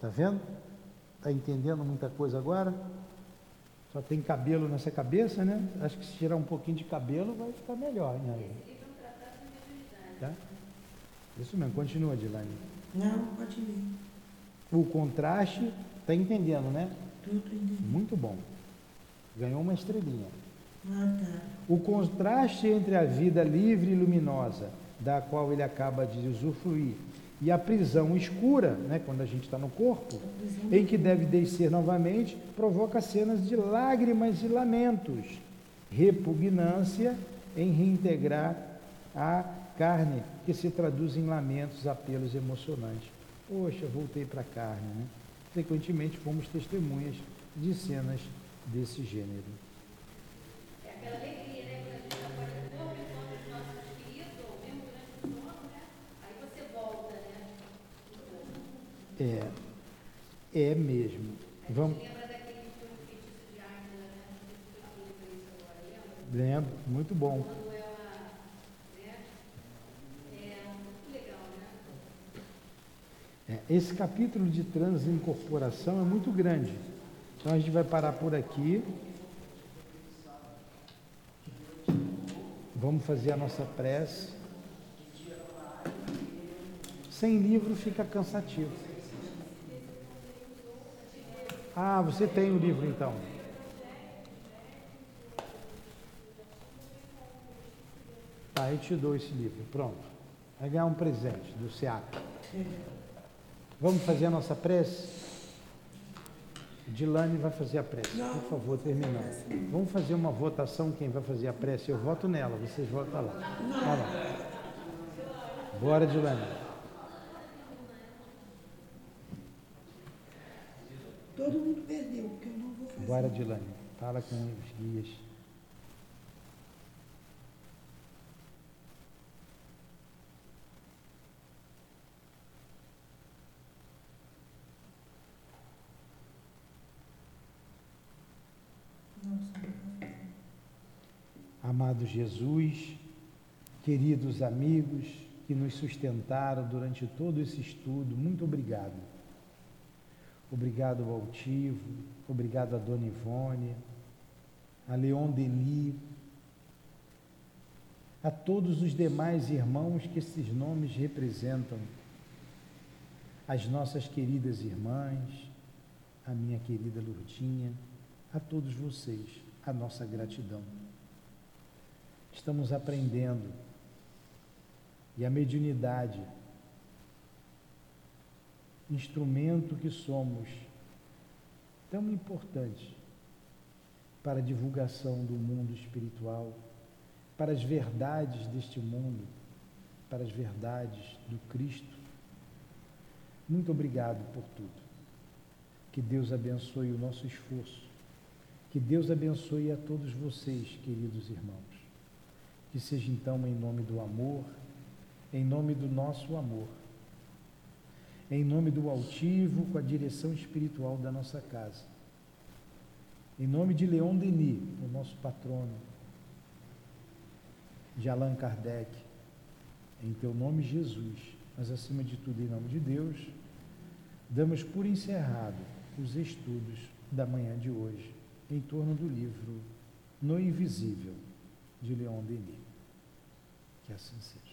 Tá vendo? Tá entendendo muita coisa agora? Só tem cabelo nessa cabeça, né? Acho que se tirar um pouquinho de cabelo vai ficar melhor, né? Tá? Isso mesmo, continua, Dilane. Não, pode ler. O contraste, tá entendendo, né? Tudo entendi. Muito bom. Ganhou uma estrelinha. O contraste entre a vida livre e luminosa, da qual ele acaba de usufruir, e a prisão escura, né, quando a gente está no corpo, em que deve descer novamente, provoca cenas de lágrimas e lamentos, repugnância em reintegrar a carne, que se traduz em lamentos, apelos emocionantes. Poxa, voltei para a carne. Né? Frequentemente fomos testemunhas de cenas desse gênero. É né? Quando a gente está fora do corpo, encontra os nossos queridos, ou mesmo durante o sono, né? Aí você volta, né? É, é mesmo. Vamos, Lembra daquele filme Feitiço de Águila, né? Lembro, muito bom. Né? É muito legal, né? É, esse capítulo de transincorporação é muito grande. Então a gente vai parar por aqui. Vamos fazer a nossa prece. Sem livro fica cansativo. Ah, você tem o livro então. Tá, eu te dou esse livro. Pronto. Vai ganhar um presente do SEAP. Vamos fazer a nossa prece? Dilane vai fazer a prece, por favor, terminando. Vamos fazer uma votação, quem vai fazer a prece? Eu voto nela, vocês votam lá. Tá lá. Bora, Dilane. Todo mundo perdeu, porque eu não vou fazer. Bora, Dilane. Fala com os guias. Jesus, queridos amigos que nos sustentaram durante todo esse estudo, muito obrigado. Obrigado ao Altivo, obrigado a Dona Ivone, a Leon Denis, a todos os demais irmãos que esses nomes representam, as nossas queridas irmãs, a minha querida Lourdinha, a todos vocês, a nossa gratidão. Estamos aprendendo e a mediunidade, instrumento que somos, tão importante para a divulgação do mundo espiritual, para as verdades deste mundo, para as verdades do Cristo. Muito obrigado por tudo. Que Deus abençoe o nosso esforço. Que Deus abençoe a todos vocês, queridos irmãos. Que seja então em nome do amor, em nome do nosso amor, em nome do altivo com a direção espiritual da nossa casa. Em nome de Leon Denis, o nosso patrono, de Allan Kardec, em teu nome, Jesus, mas acima de tudo, em nome de Deus, damos por encerrado os estudos da manhã de hoje em torno do livro No Invisível, de Leon Denis. Que assim seja.